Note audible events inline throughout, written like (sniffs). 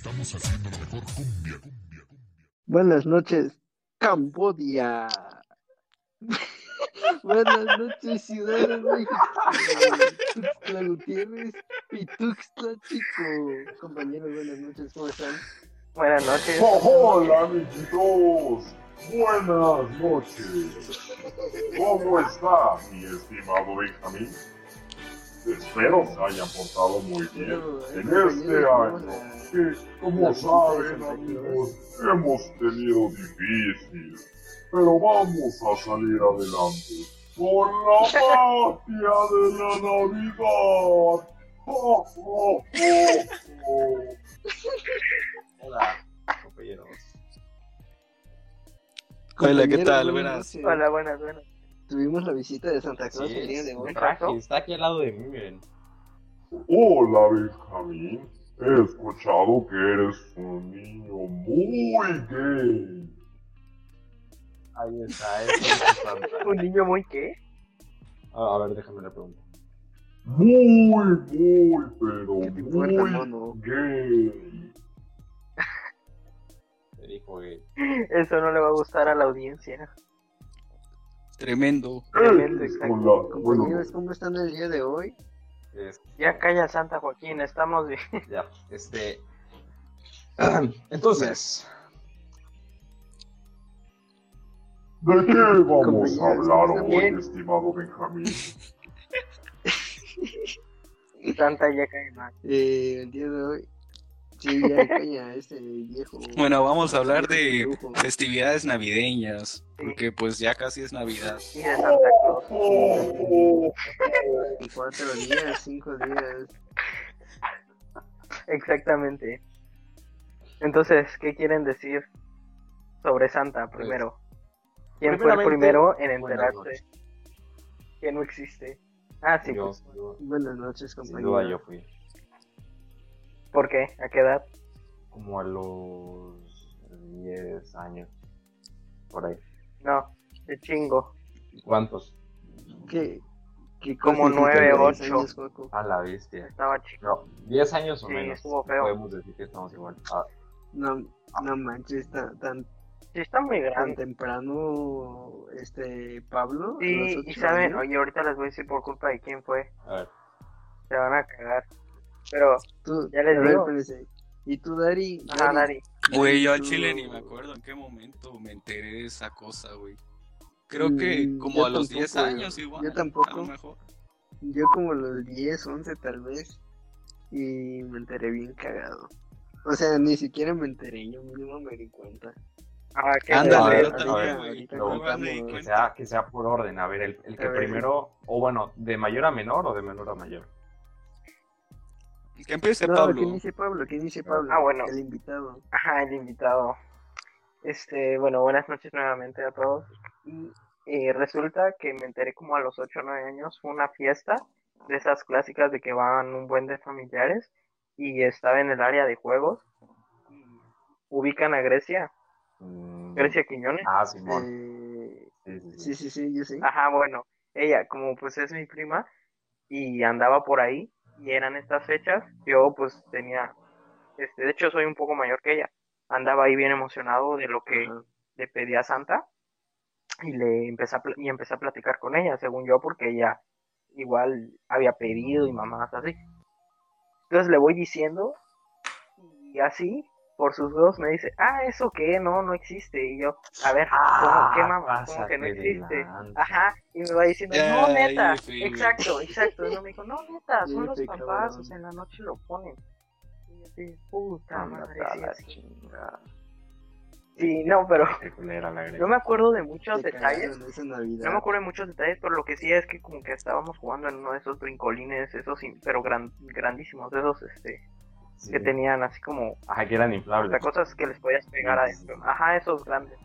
Estamos haciendo la mejor cumbia, cumbia, cumbia. Buenas noches, Cambodia. (laughs) Buenas noches, Ciudad de México. Tuxtla Gutiérrez y Tuxtla Chico. Compañeros, buenas noches, ¿cómo están? Buenas noches. Oh, hola, amiguitos. Buenas noches. ¿Cómo está, mi estimado Benjamín? Espero se hayan portado muy bien en este año, que, como saben, amigos, hemos tenido difícil, pero vamos a salir adelante con la (laughs) magia de la Navidad. ¡Oh, oh, oh, oh! Hola, compañeros. (laughs) Hola, ¿qué tal? buenas. Hola, buenas, buenas. Tuvimos la visita de Santa Claus Sí, el día de hoy. está aquí al lado de mí, miren. Hola, Benjamín. He escuchado que eres un niño muy gay. Ahí está, (laughs) eso es. ¿Un niño muy qué? Ah, a ver, déjame la pregunta. Muy, muy, pero ¿Qué te importa, muy mono? gay. Te dijo que Eso no le va a gustar a la audiencia. Tremendo. Tremendo, Es exacto. con la- bueno, Compañeros, ¿cómo están el día de hoy? Es Ya calla Santa Joaquín, estamos bien. ya, este. (clears throat) Entonces, ¿de qué vamos a hablar ¿está hoy, bien? estimado Benjamín? Santa ya cae mal. Eh, el día de hoy. Sí, ya caña, este viejo. Bueno, vamos a hablar de festividades navideñas, porque pues ya casi es Navidad. Y de Santa Claus. Oh, En cuatro días, cinco días. Exactamente. Entonces, ¿qué quieren decir sobre Santa primero? ¿Quién fue el primero en enterarse que no existe? Ah, sí, yo, pues, yo- Buenas noches, sin compañero. duda yo fui. ¿Por qué? ¿A qué edad? Como a los 10 años. Por ahí. No, de chingo. ¿Cuántos? ¿Qué? ¿Qué Como cosa nueve, hiciste a los ocho. años, Joaco? A la bestia. Estaba chico. No, 10 años o Sí, menos. estuvo feo. Podemos decir que estamos igual. Ah, No, no manches, tan, tan, Sí, está muy tan grande. temprano, este, Pablo. Sí, y saben, años. oye, ahorita les voy a decir por culpa de quién fue. a ver. Se van a cagar. Pero, Tú, ya les a ver, digo. ¿Y tú, Dari? ajá, Dari. Güey, yo al chile ni me acuerdo en qué momento me enteré de esa cosa, güey. Creo que Mm, como yo a los 10 tampoco, años igual. yo tampoco. A lo mejor. Yo como los 10, 11 tal vez. Y me enteré bien cagado. O sea, ni siquiera me enteré, yo mismo me di cuenta. Ah, qué Ándale, A a Que sea, que sea por orden. A ver, el, el que A ver. primero, o bueno, de mayor a menor o de menor a mayor. Que empiece No, Pablo. que inicie Pablo, que inicie Pablo. Ah, bueno. El invitado. Ajá, el invitado. Este, bueno, buenas noches nuevamente a todos. Y eh, resulta que me enteré como a los 8 o 9 años, fue una fiesta de esas clásicas de que van un buen de familiares y estaba en el área de juegos. Ubican a Grecia, Mm, Grecia Quiñones. Ah, Simón. Eh, Sí, sí, sí. sí, sí, sí, yo. Ajá, bueno, ella como pues es mi prima y andaba por ahí y eran estas fechas, yo pues tenía, este, de hecho soy un poco mayor que ella, andaba ahí bien emocionado de lo que le pedí a Santa y le empecé a, y empecé a platicar con ella, según yo, porque ella igual había pedido y mamás así. Entonces le voy diciendo y así por sus dos me dice, ah, ¿eso qué? No, no existe. Y yo, a ver, ¿cómo qué mamá? ¿Cómo que no existe? Ajá, y me va diciendo, no, neta, exacto, exacto. Y no me dijo, no, neta, (laughs) son los papás, cabrón. o sea, en la noche lo ponen. Y yo así, puta madre, la sí. no, pero no me acuerdo de muchos Te detalles. No me acuerdo de muchos detalles, pero lo que sí es que como que estábamos jugando en uno de esos brincolines, esos, pero gran, grandísimos, de esos, este, Sí. que tenían así como Ajá, que eran o inflables. sea, cosas que les podías pegar adentro. sí. Ajá, esos grandes.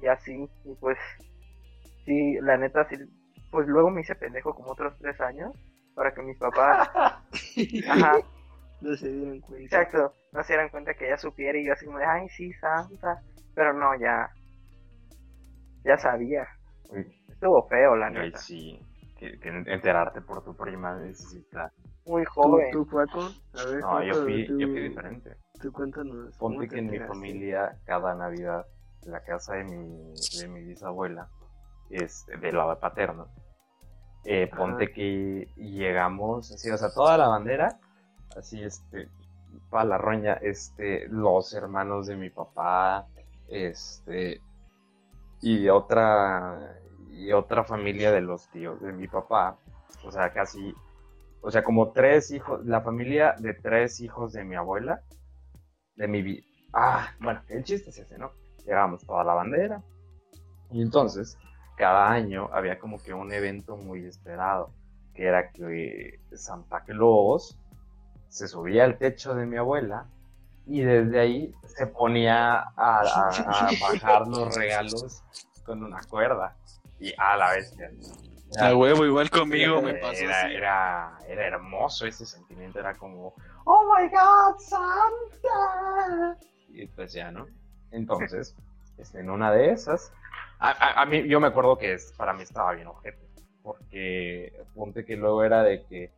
Y así, y pues, sí, la neta, sí, pues luego me hice pendejo como otros tres años para que mis papás, (laughs) ajá, No se dieron cuenta. exacto, no se dieran cuenta que ya supiera y yo así como de, ay, sí, santa, pero no, ya, ya sabía. Uy, Estuvo feo, la ay, neta. sí. Que, que enterarte por tu prima necesita. Muy ¿Tú, joven. tú, Juaco? A ver, No, yo fui, tú, yo fui diferente. Tú cuéntanos. Ponte ¿cómo te que en mi familia, cada Navidad, la casa de mi, de mi bisabuela, este, del lado paterno, eh, ponte Ajá. que llegamos, así, o sea, toda la bandera, así, este, para la roña, este, los hermanos de mi papá, este, y otra, y otra familia de los tíos de mi papá, o sea, casi, o sea, como tres hijos, la familia de tres hijos de mi abuela, de mi vida. Ah, bueno, el chiste es ese, ¿no? Llevamos toda la bandera. Y entonces, cada año había como que un evento muy esperado, que era que Santa Claus se subía al techo de mi abuela y desde ahí se ponía a, a- a bajar los regalos con una cuerda. Y a la vez A huevo, igual conmigo me pasó era, así. era, era hermoso ese sentimiento, era como, oh my god, Santa. Y pues ya, ¿no? Entonces, (laughs) este, en una de esas, a, a- a mí, yo me acuerdo que es- para mí estaba bien ojete, porque ponte que luego era de que,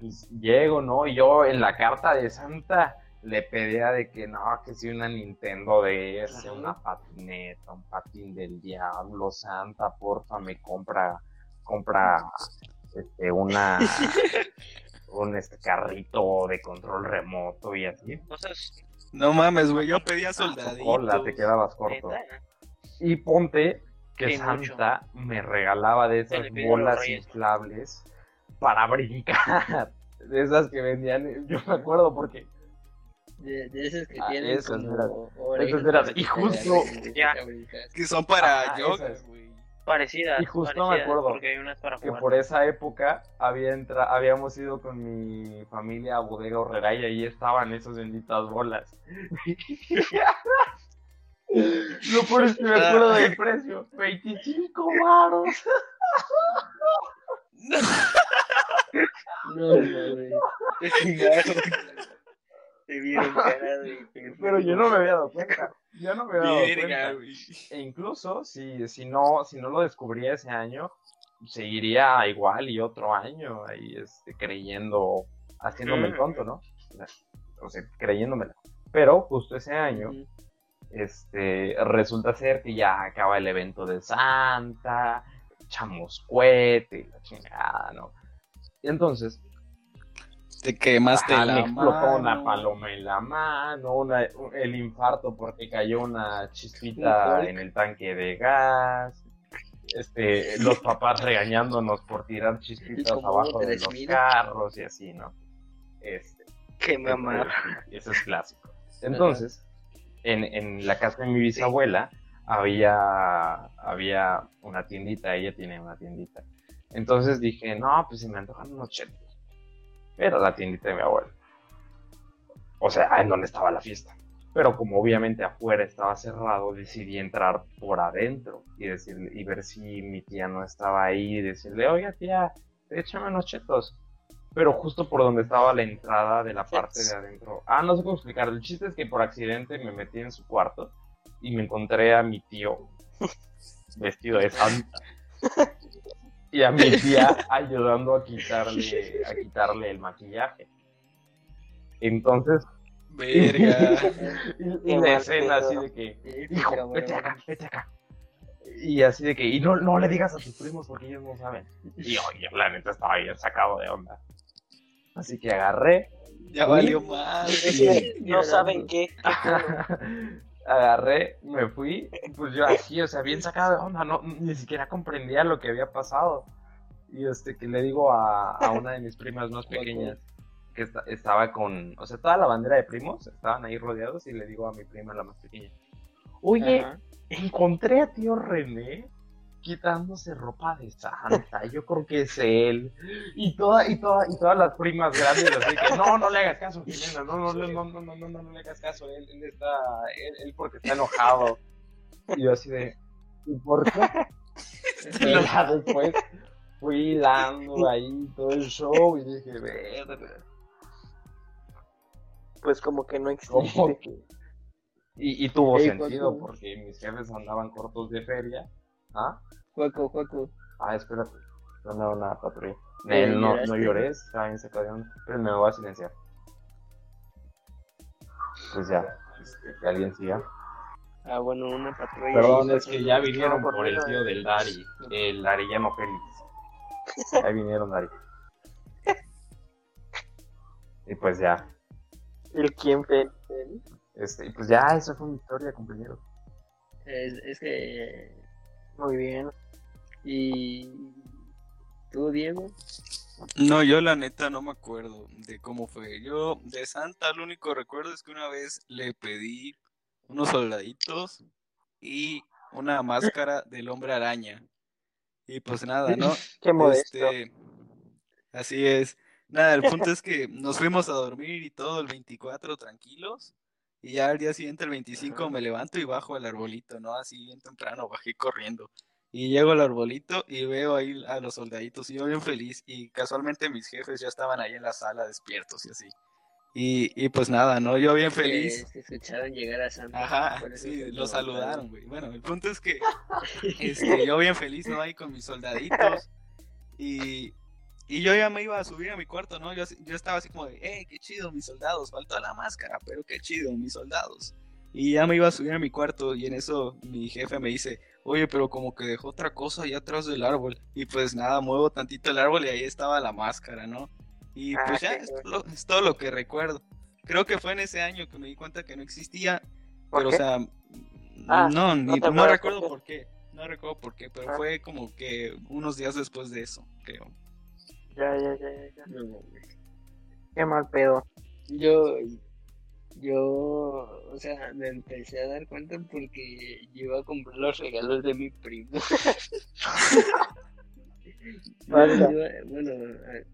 pues, llego, ¿no? Y yo en la carta de Santa le pedía de que no, que si una Nintendo DS, una patineta, un patín del diablo, Santa, porfa, me compra compra este, una (laughs) un este carrito de control remoto y así. No mames, güey, yo pedía soldaditos. Hola, te quedabas corto. Y ponte que Sí, mucho. Santa me regalaba de esas bolas reyes. inflables para brincar. (laughs) De esas que vendían, yo me acuerdo porque De, de esas que Ah, tienen esas, como para y que justo- Ya. Que son para Ajá, yoga, güey. Parecidas. Y justo me acuerdo Porque hay unas para que jugar. por esa época había entra- habíamos ido con mi familia a Bodega Horrera y ahí estaban esas benditas bolas. (laughs) Lo peor es que me acuerdo del precio, 25 varos. No. Te chingaron. (laughs) Te vieron cara de Pero yo no me había dado cuenta. Yo no me dado. E incluso si, si no, si no lo descubría ese año, seguiría igual y otro año ahí este, creyendo, haciéndome el Mm. tonto, ¿no? O sea, creyéndomela. Pero justo ese año, este, resulta ser que ya acaba el evento de Santa, echamos cohete y la chingada, ¿no? Y entonces, Te quemaste ajá, la me explotó mano. una paloma en la mano, una- el infarto porque cayó una chispita en el tanque de gas, este, los papás regañándonos por tirar chispitas abajo de los carros y así, ¿no? Este, Qué mamá. eso es clásico. Entonces, en, en la casa de mi bisabuela había, había una tiendita, ella tiene una tiendita. Entonces dije, no, pues se me antojan unos chetos. Era la tiendita de mi abuela. O sea, en donde estaba la fiesta. Pero como obviamente afuera estaba cerrado, decidí entrar por adentro y decirle, y ver si mi tía no estaba ahí y decirle, oiga tía, échame unos chetos. Pero justo por donde estaba la entrada de la parte de adentro. Ah, no sé cómo explicar. El chiste es que por accidente me metí en su cuarto y me encontré a mi tío (laughs) vestido de santa. (laughs) Y a mi tía (laughs) ayudando a quitarle, a quitarle el maquillaje. Entonces, Verga. (laughs) y, y la escena así de que, hijo, vete acá, vete acá. Y así de que, y no, no le digas a tus primos porque ellos no saben. Y oye, la neta estaba bien sacado de onda. Así que agarré, Ya valió mal. (laughs) No saben qué. Agarré, me fui, pues yo así, o sea, bien sacado de onda, no, ni siquiera comprendía lo que había pasado. Y este, que le digo a, a una de mis primas más pequeñas, que esta- estaba con, o sea, toda la bandera de primos estaban ahí rodeados, y le digo a mi prima, la más pequeña, oye, Ajá. encontré a tío René quitándose ropa de santa, yo creo que es él. Y toda, y toda, y todas las primas grandes así que no, no le hagas caso, Jimena, no, no, no, no, no, no, no, no, no le hagas caso, él, él está, él, él porque está enojado. Y yo así de, ¿y por qué? (laughs) Y ya después fui hilando ahí todo el show y dije, verga, Pues como que no ¿cómo existe. que? Y, y tuvo Ey, sentido porque mis jefes andaban cortos de feria. ¿Ah? Juaco, Juaco. Ah, espérate. Mandaron una patrulla. Él no, no ¿Lloraste? lloré, estaba bien sacado de onda, pero me voy a silenciar. Pues ya, este, que alguien siga. Ah, bueno, una patrulla. Perdón, es que ya vinieron por por el tío del Dari, el Arellano Félix. Ahí vinieron Dari. Y pues ya, ¿El quién fue? este, y pues ya, eso fue mi historia, compañero. Es, es que. Muy bien. ¿Y tú, Diego? No, yo la neta no me acuerdo de cómo fue. Yo de Santa lo único recuerdo es que una vez le pedí unos soldaditos y una máscara del hombre araña. Y pues nada, ¿no? (laughs) Qué modesto. Este, así es. Nada, el punto es que nos fuimos a dormir y todo el 24 tranquilos. Y ya al día siguiente, el 25, me levanto y bajo al arbolito, ¿no? Así bien temprano, bajé corriendo. Y llego al arbolito y veo ahí a los soldaditos y yo bien feliz. Y casualmente mis jefes ya estaban ahí en la sala despiertos y así. Y, y pues nada, ¿no? Yo bien feliz. Se escucharon llegar a Santa. Ajá, sí, lo saludaron, güey. Bueno, el punto es que (laughs) este, yo bien feliz, ¿no? Ahí con mis soldaditos. Y, y yo ya me iba a subir a mi cuarto, ¿no? Yo, yo estaba así como de, eh, qué chido, mis soldados, faltó la máscara, pero qué chido, mis soldados. Y ya me iba a subir a mi cuarto y en eso mi jefe me dice, oye, pero como que dejó otra cosa allá atrás del árbol. Y pues nada, muevo tantito el árbol y ahí estaba la máscara, ¿no? Y Ah, pues ya, es, lo- es todo lo que recuerdo. Creo que fue en ese año que me di cuenta que no existía, ¿Por pero o sea, Ah, no, no ni- no acuerdas recuerdo por por qué. No recuerdo por qué, pero Ah. fue como que unos días después de eso, creo. Ya, ya, ya, ya, ya. No mames. Qué mal pedo. Yo, yo, o sea, me empecé a dar cuenta porque yo iba a comprar los regalos de mi primo. (laughs) Yo bueno, a-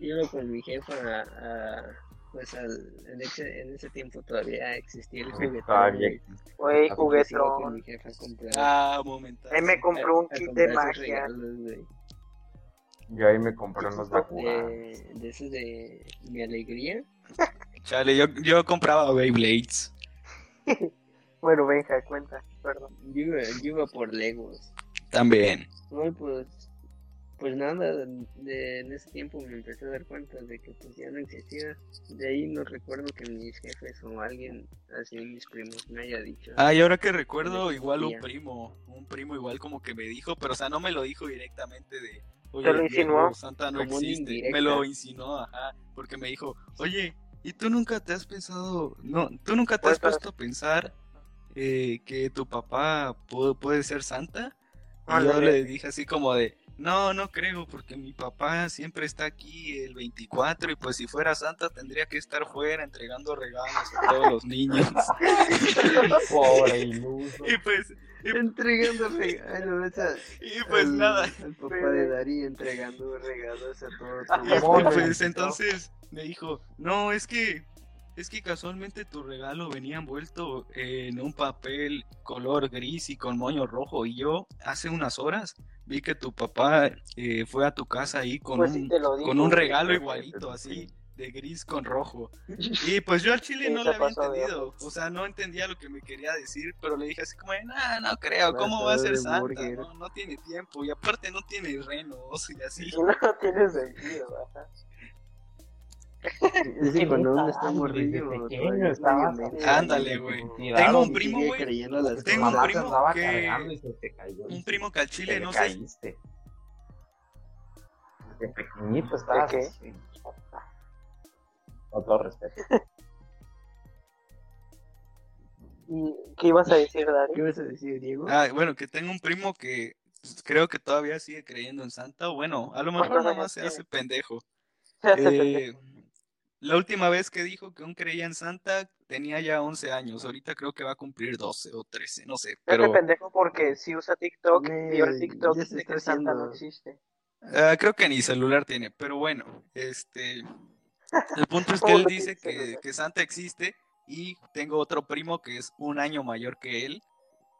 iba con mi jefa a, a- pues al, en, ese, en ese tiempo todavía existía el juguetón. Güey. Güey, Ah, con juguetón. mi jefa a comprar. Ah, momento. Él me compró un a- a kit de magia. regalos, Yo ahí me compré unos. De, de esos de mi alegría. (laughs) Chale, yo, yo compraba Beyblades. (laughs) Bueno, Benja, cuenta, perdón. Yo iba, yo iba por Legos. También. No, y pues, pues nada, de, en ese tiempo me empecé a dar cuenta de que pues ya no existía. De ahí no recuerdo que mis jefes o alguien, así mis primos, me haya dicho. Ah, y ahora que recuerdo, igual un primo, un primo igual como que me dijo, pero o sea, no me lo dijo directamente de, oye, ¿Te lo insinuó? Diego, Santa no existe. Me lo insinuó, ajá, porque me dijo, oye, ¿y tú nunca te has pensado, no, tú nunca te has puesto a pensar eh, que tu papá pu- puede ser Santa? Y yo le dije así como de, no, no creo, porque mi papá siempre está aquí el 24 y pues si fuera Santa tendría que estar fuera entregando regalos a todos los niños. (laughs) Pobre iluso. (laughs) y pues, Entregando regalos, o sea, Y pues al- nada. Al papá de Dari entregando regalos a todos. Y pues, hijos. entonces me dijo, no, es que es que casualmente tu regalo venía envuelto en un papel color gris y con moño rojo. Y yo hace unas horas vi que tu papá eh, fue a tu casa ahí con Pues un, digo, con un regalo igualito, así, de gris con rojo. Y pues yo al chile Sí, no le había de entendido. O sea, no entendía lo que me quería decir, pero le dije así como, no, no creo, ¿cómo va a ser de Santa? No, no tiene tiempo. Y aparte no tiene renos y así. (laughs) No tiene sentido, ajá. Es que cuando uno está menso, Ándale, güey. Tengo un primo, güey. Tengo un primo que-. Un primo que al chile, no sé. Desde pequeñito estabas qué? Con todo respeto. (laughs) ¿Y qué ibas a decir, Dari? ¿Qué vas a decir, Diego? Ah, bueno, que tengo un primo que creo que todavía sigue creyendo en Santa. o Bueno, a lo mejor ¿Cuántos nada años más se hace pendejo. (laughs) Se hace Eh, pendejo. la última vez que dijo que aún creía en Santa tenía ya 11 años. Ahorita creo que va a cumplir 12 o 13, no sé. Se hace Pero pendejo porque si usa TikTok, vio el TikTok está que Santa haciendo. no existe. ah, creo que ni celular tiene. Pero bueno, este. El punto es que ¿Cómo él dice que Santa existe y tengo otro primo que es un año mayor que él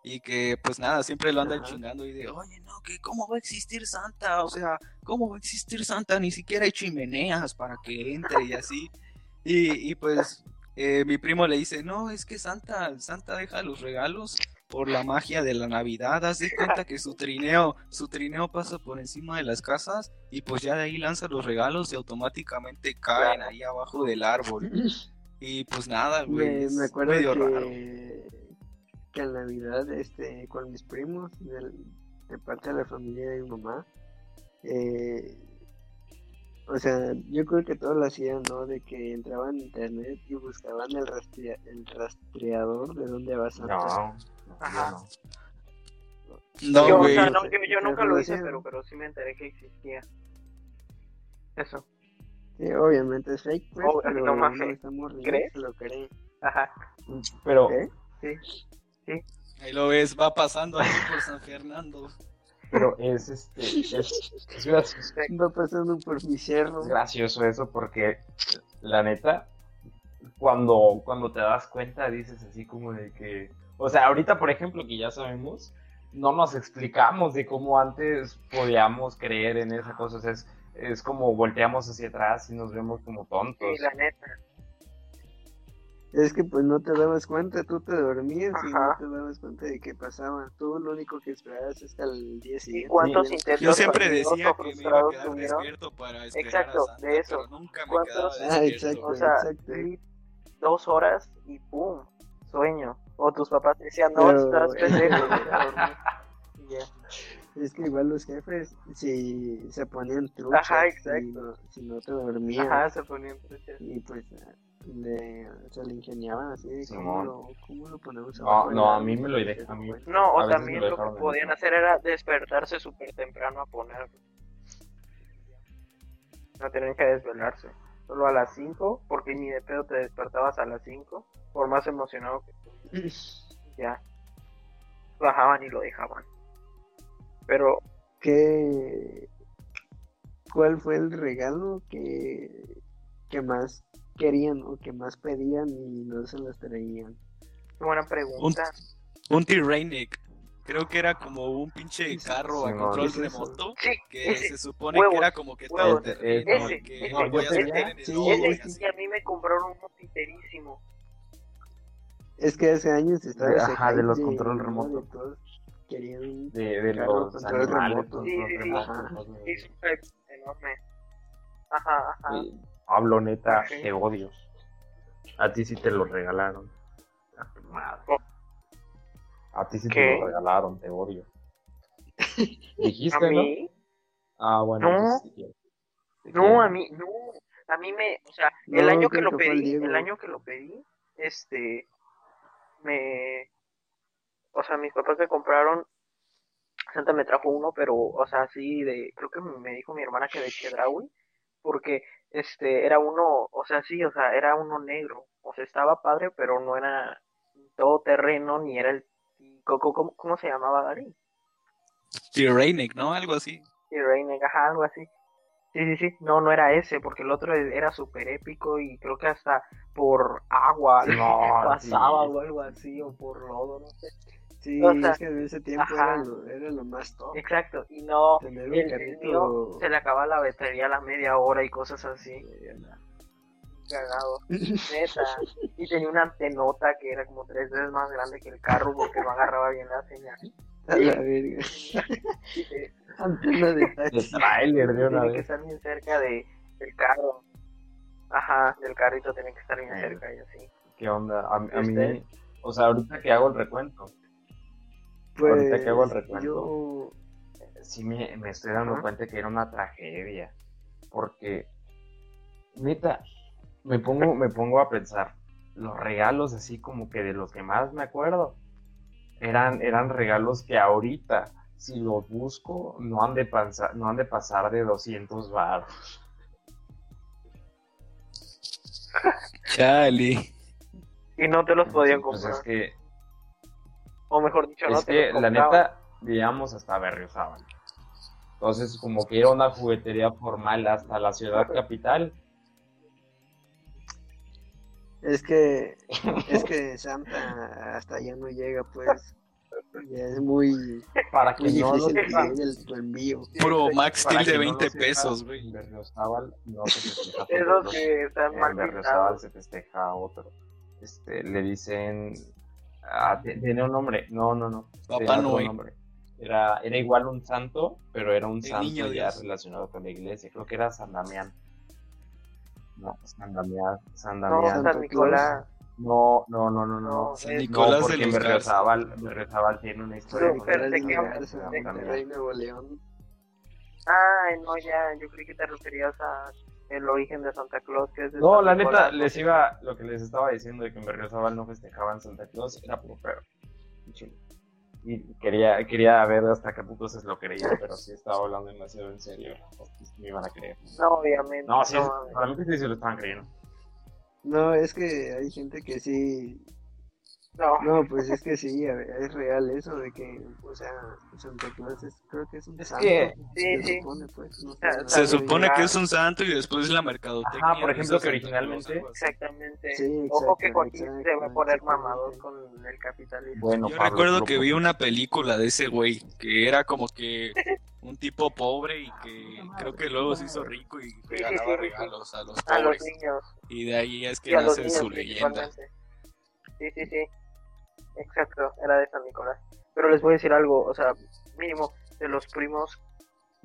y que pues nada, siempre lo andan Ajá. chingando y de, oye, no, que cómo va a existir Santa, o sea, ¿cómo va a existir Santa? Ni siquiera hay chimeneas para que entre y así. Y, y pues eh, mi primo le dice, no, es que Santa, Santa deja los regalos por la magia de la Navidad. Haz de cuenta que su trineo, su trineo pasa por encima de las casas y pues ya de ahí lanza los regalos y automáticamente caen ahí abajo del árbol. (clears throat) Y pues nada, güey. Me, me acuerdo medio que, raro. que en Navidad, este, con mis primos, de parte de la familia de mi mamá, eh, o sea, yo creo que todos lo hacían, ¿no? De que entraban a internet y buscaban el, rastrea- el rastreador de dónde va Santa. No, no, Ajá. no. No, yo, o güey. sea, no yo, yo nunca lo hice, pero, pero sí me enteré que existía. Eso. Sí, obviamente es fake, pues, Oh, pero no más morrido, ¿Crees? lo cree. Ajá. Pero, ¿Eh? Sí. Ahí lo ves, va pasando ahí por San Fernando. pero es este, es, es gracioso. Va pasando por mi cerro. Es gracioso eso porque la neta, cuando, cuando te das cuenta dices así como de que, o sea, ahorita por ejemplo que ya sabemos, no nos explicamos de cómo antes podíamos creer en esa cosa, o sea, es, es como volteamos hacia atrás y nos vemos como tontos. Sí, la neta. Es que pues no te dabas cuenta, tú te dormías y no te dabas cuenta de qué pasaba. Tú lo único que esperabas es hasta el día ¿Y siguiente. cuántos Sí. intentos Yo siempre decía que me iba a frustrados quedar tuvieron? despierto para esperar Exacto, a Santa, de eso. pero nunca me ¿Cuántos? quedaba Ah, despierto. exacto. O sea, exacto. dos horas y pum, sueño. O tus papás te decían, no, Pero- estás pendejo. (laughs) Es que igual los jefes, si se ponían truchas, Ajá, si exacto. no, si no te dormías, Ajá, se ponían truchas. y pues le, se le ingeniaban así, de ¿cómo lo, ¿cómo lo ponemos No, no, a mí me lo de- a mí- No, o también lo que podían hacer era despertarse súper temprano a ponerlo. No tenían que desvelarse. Solo a las 5, porque ni de pedo te despertabas a las 5. Por más emocionado que estuvieras, (sniffs) ya. Bajaban y lo dejaban. Pero ¿Qué, ¿Cuál fue el regalo que, que más querían o que más pedían y no se los traían? buena pregunta. Un T-Rainic. Creo que era como un pinche carro a control remoto. Sí, Que ese. se supone Huevos, que era como que todo huevos. terreno Ese, y que ese, lo yo podías tenía- meter en el sí, lodo y Ese así. sí, a mí me compraron uno piterísimo. Es que hace años estaba De- ese ajá, de los de- control ¿no? remoto. de todos querían De, de Claro, los control animales, remoto. control Sí, sí, sí. Ajá. un hype enorme. Ajá, ajá. Sí, Hablo neta, Sí. te odio. A ti sí te lo regalaron. A tu madre. A ti sí ¿Qué? te lo regalaron, te odio. (laughs) Dijiste, A ¿no? mí, Ah, bueno, No. sí. Te no, a mí, no. A mí me, o sea, el No, año que lo que pedí, el año que lo pedí, este, me, o sea, mis papás me compraron, Santa me trajo uno, pero, o sea, así de, creo que me dijo mi hermana que de Chedraui, porque, este, era uno, o sea, sí, o sea, era uno negro, o sea, estaba padre, pero no era todo terreno, ni era el, ¿cómo, cómo, cómo se llamaba Gary? T-Rainic, ¿no? Algo así. Reine, ajá, algo así. Sí, sí, sí. No, no era ese, porque el otro era súper épico y creo que hasta por agua No, (laughs) (laughs) pasaba sí. o algo así, o por lodo, no sé. Sí, O sea, es que en ese tiempo era lo, era lo más top. Exacto, y no, Tener un el, carrito se le acaba la batería a la media hora y cosas así. Cagado, (laughs) neta. Y tenía una antenota que era como tres veces más grande que el carro porque no agarraba bien la señal. a la verga. Antena de (laughs) taxi. trailer de una tiene que estar bien cerca de, del carro. Ajá, del carrito tiene que estar bien cerca y así. ¿Qué onda? A, a mí, o sea, ahorita que hago el recuento, Pues, Ahorita que hago el recuento. yo, sí me, me estoy dando Ajá. cuenta que era una tragedia. Porque, neta, me pongo, me pongo a pensar, los regalos así como que de los que más me acuerdo, eran, eran regalos que ahorita, si los busco, no han de, pasar, no han de pasar de 200 baros. Chale. Y no te los podían Pues comprar. es que, o mejor dicho, no es te que los la neta, vivíamos hasta Berriozábal. Entonces, como que era una juguetería formal hasta la ciudad capital. es que, es que Santa hasta allá no llega, pues. Es muy, Para que muy no lo difícil el, tu envío. Puro Max Steel de que no lo 20 sepa, pesos, güey. No se festeja (laughs) otros. que están En mal se festeja otro. Este, le dicen Ah, tenía un nombre. No, no, no. Papá nombre. Era, era igual un santo, pero era un El santo ya Dios. relacionado con la iglesia. Creo que era San Damián. No, San Damián. San No, Damián. Santa San Nicolás. No, no, no, no, no. San es- Nicolás no, de porque Garza. Berriozábal, Berriozábal tiene una historia pero de Monterrey, Nuevo León. Ay, no, ya, yo creí que te referías a el origen de Santa Claus, que es de No, San la neta, les iba, lo que les estaba diciendo de que en Berriozábal no festejaban Santa Claus, era por feo. Y quería, quería ver hasta qué punto se lo creía, pero sí estaba hablando demasiado en serio. me iban a creer. No, obviamente. No, sí, no, para mí que sí se lo estaban creyendo. No, es que hay gente que sí. no. No, pues es que sí, a ver, es real eso de que, o sea, Santa Claus es, creo que es un Es santo. que- Sí, se sí. supone, pues, no sé, Se supone que es un santo y después la mercadotecnia. Ajá, por ejemplo, que originalmente-. Exactamente. Sí, Ojo que exacto, Joaquín se va a exacto, poner mamador con el capitalismo. Bueno, Yo Pablo, recuerdo que vi una película de ese güey, que era como que (laughs) un tipo pobre y que creo que luego se hizo rico y regalaba regalos a los a los niños. Y de ahí es que nace niños su leyenda. Sí, sí, sí. Exacto, era de San Nicolás. Pero les voy a decir algo, o sea, mínimo de los primos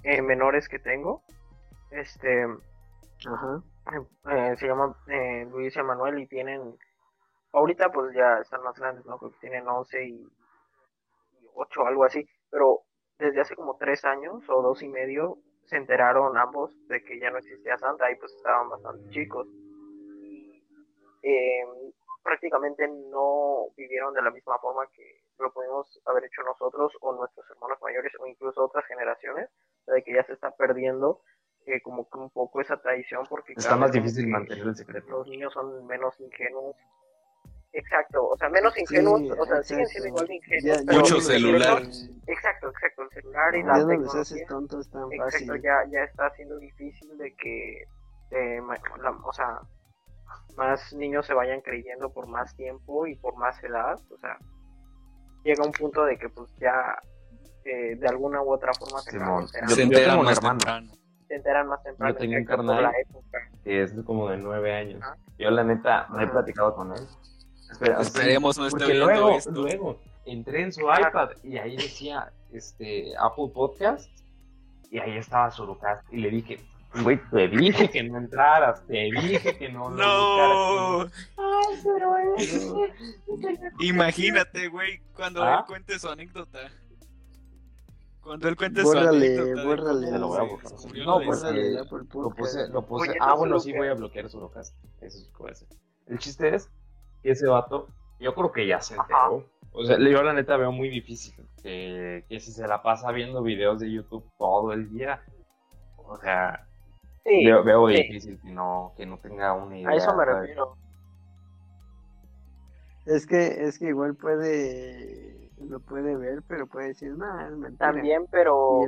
eh, menores que tengo, este, Ajá. eh, se llama eh, Luis y Manuel y tienen, ahorita pues ya están más grandes, ¿no? Creo que tienen 11 y, y 8, algo así, pero desde hace como 3 años o dos y medio se enteraron ambos de que ya no existía Santa y pues estaban bastante chicos. Eh, prácticamente no vivieron de la misma forma que lo pudimos haber hecho nosotros o nuestros hermanos mayores o incluso otras generaciones, de que ya se está perdiendo eh, como que un poco esa tradición porque Está cada más difícil mantener el secreto. los niños son menos ingenuos. Exacto, o sea, menos ingenuos, Sí, o sea, siguen siendo igual de ingenuos. Ya- ya pero Mucho celular. Exacto, exacto, el celular y Ya la no les tecnología. haces tontos tan Exacto, fácil. ya, ya está siendo difícil de que, eh, ma- la- o sea, más niños se vayan creyendo por más tiempo y por más edad, o sea, llega un punto de que pues ya eh, de alguna u otra forma se, enteran más hermano. temprano. se enteran más temprano Yo tenía un carnal. la época. que es como de nueve años. Yo la neta no he platicado con él. Espera, Esperemos no esté porque oyendo luego, esto. luego entré en su iPad y ahí decía este Apple Podcast y ahí estaba Surocast y le dije, güey, te dije que no entraras, te dije que no lo (laughs) No, buscaras". imagínate, güey, cuando ¿Ah? él cuente su anécdota. Cuando él cuente Bórrale, su anécdota. bórrale. cómo Se lo voy a se borrar. descubrió No, de pues, eh, Bórrale Apple Lo Podcast. puse, lo puse. Oye, ah, no bueno, sí voy a bloquear Surocast. Eso es lo que voy a hacer. El chiste es que ese vato, yo creo que ya se enteró. O sea, yo la neta veo muy difícil que, que si se la pasa viendo videos de YouTube todo el día. O sea, Sí, veo, veo sí. difícil que no, que no tenga una idea. a eso me ¿sabes? refiero. Es que, es que igual puede, lo puede ver, pero puede decir, no, es mentira. También, pero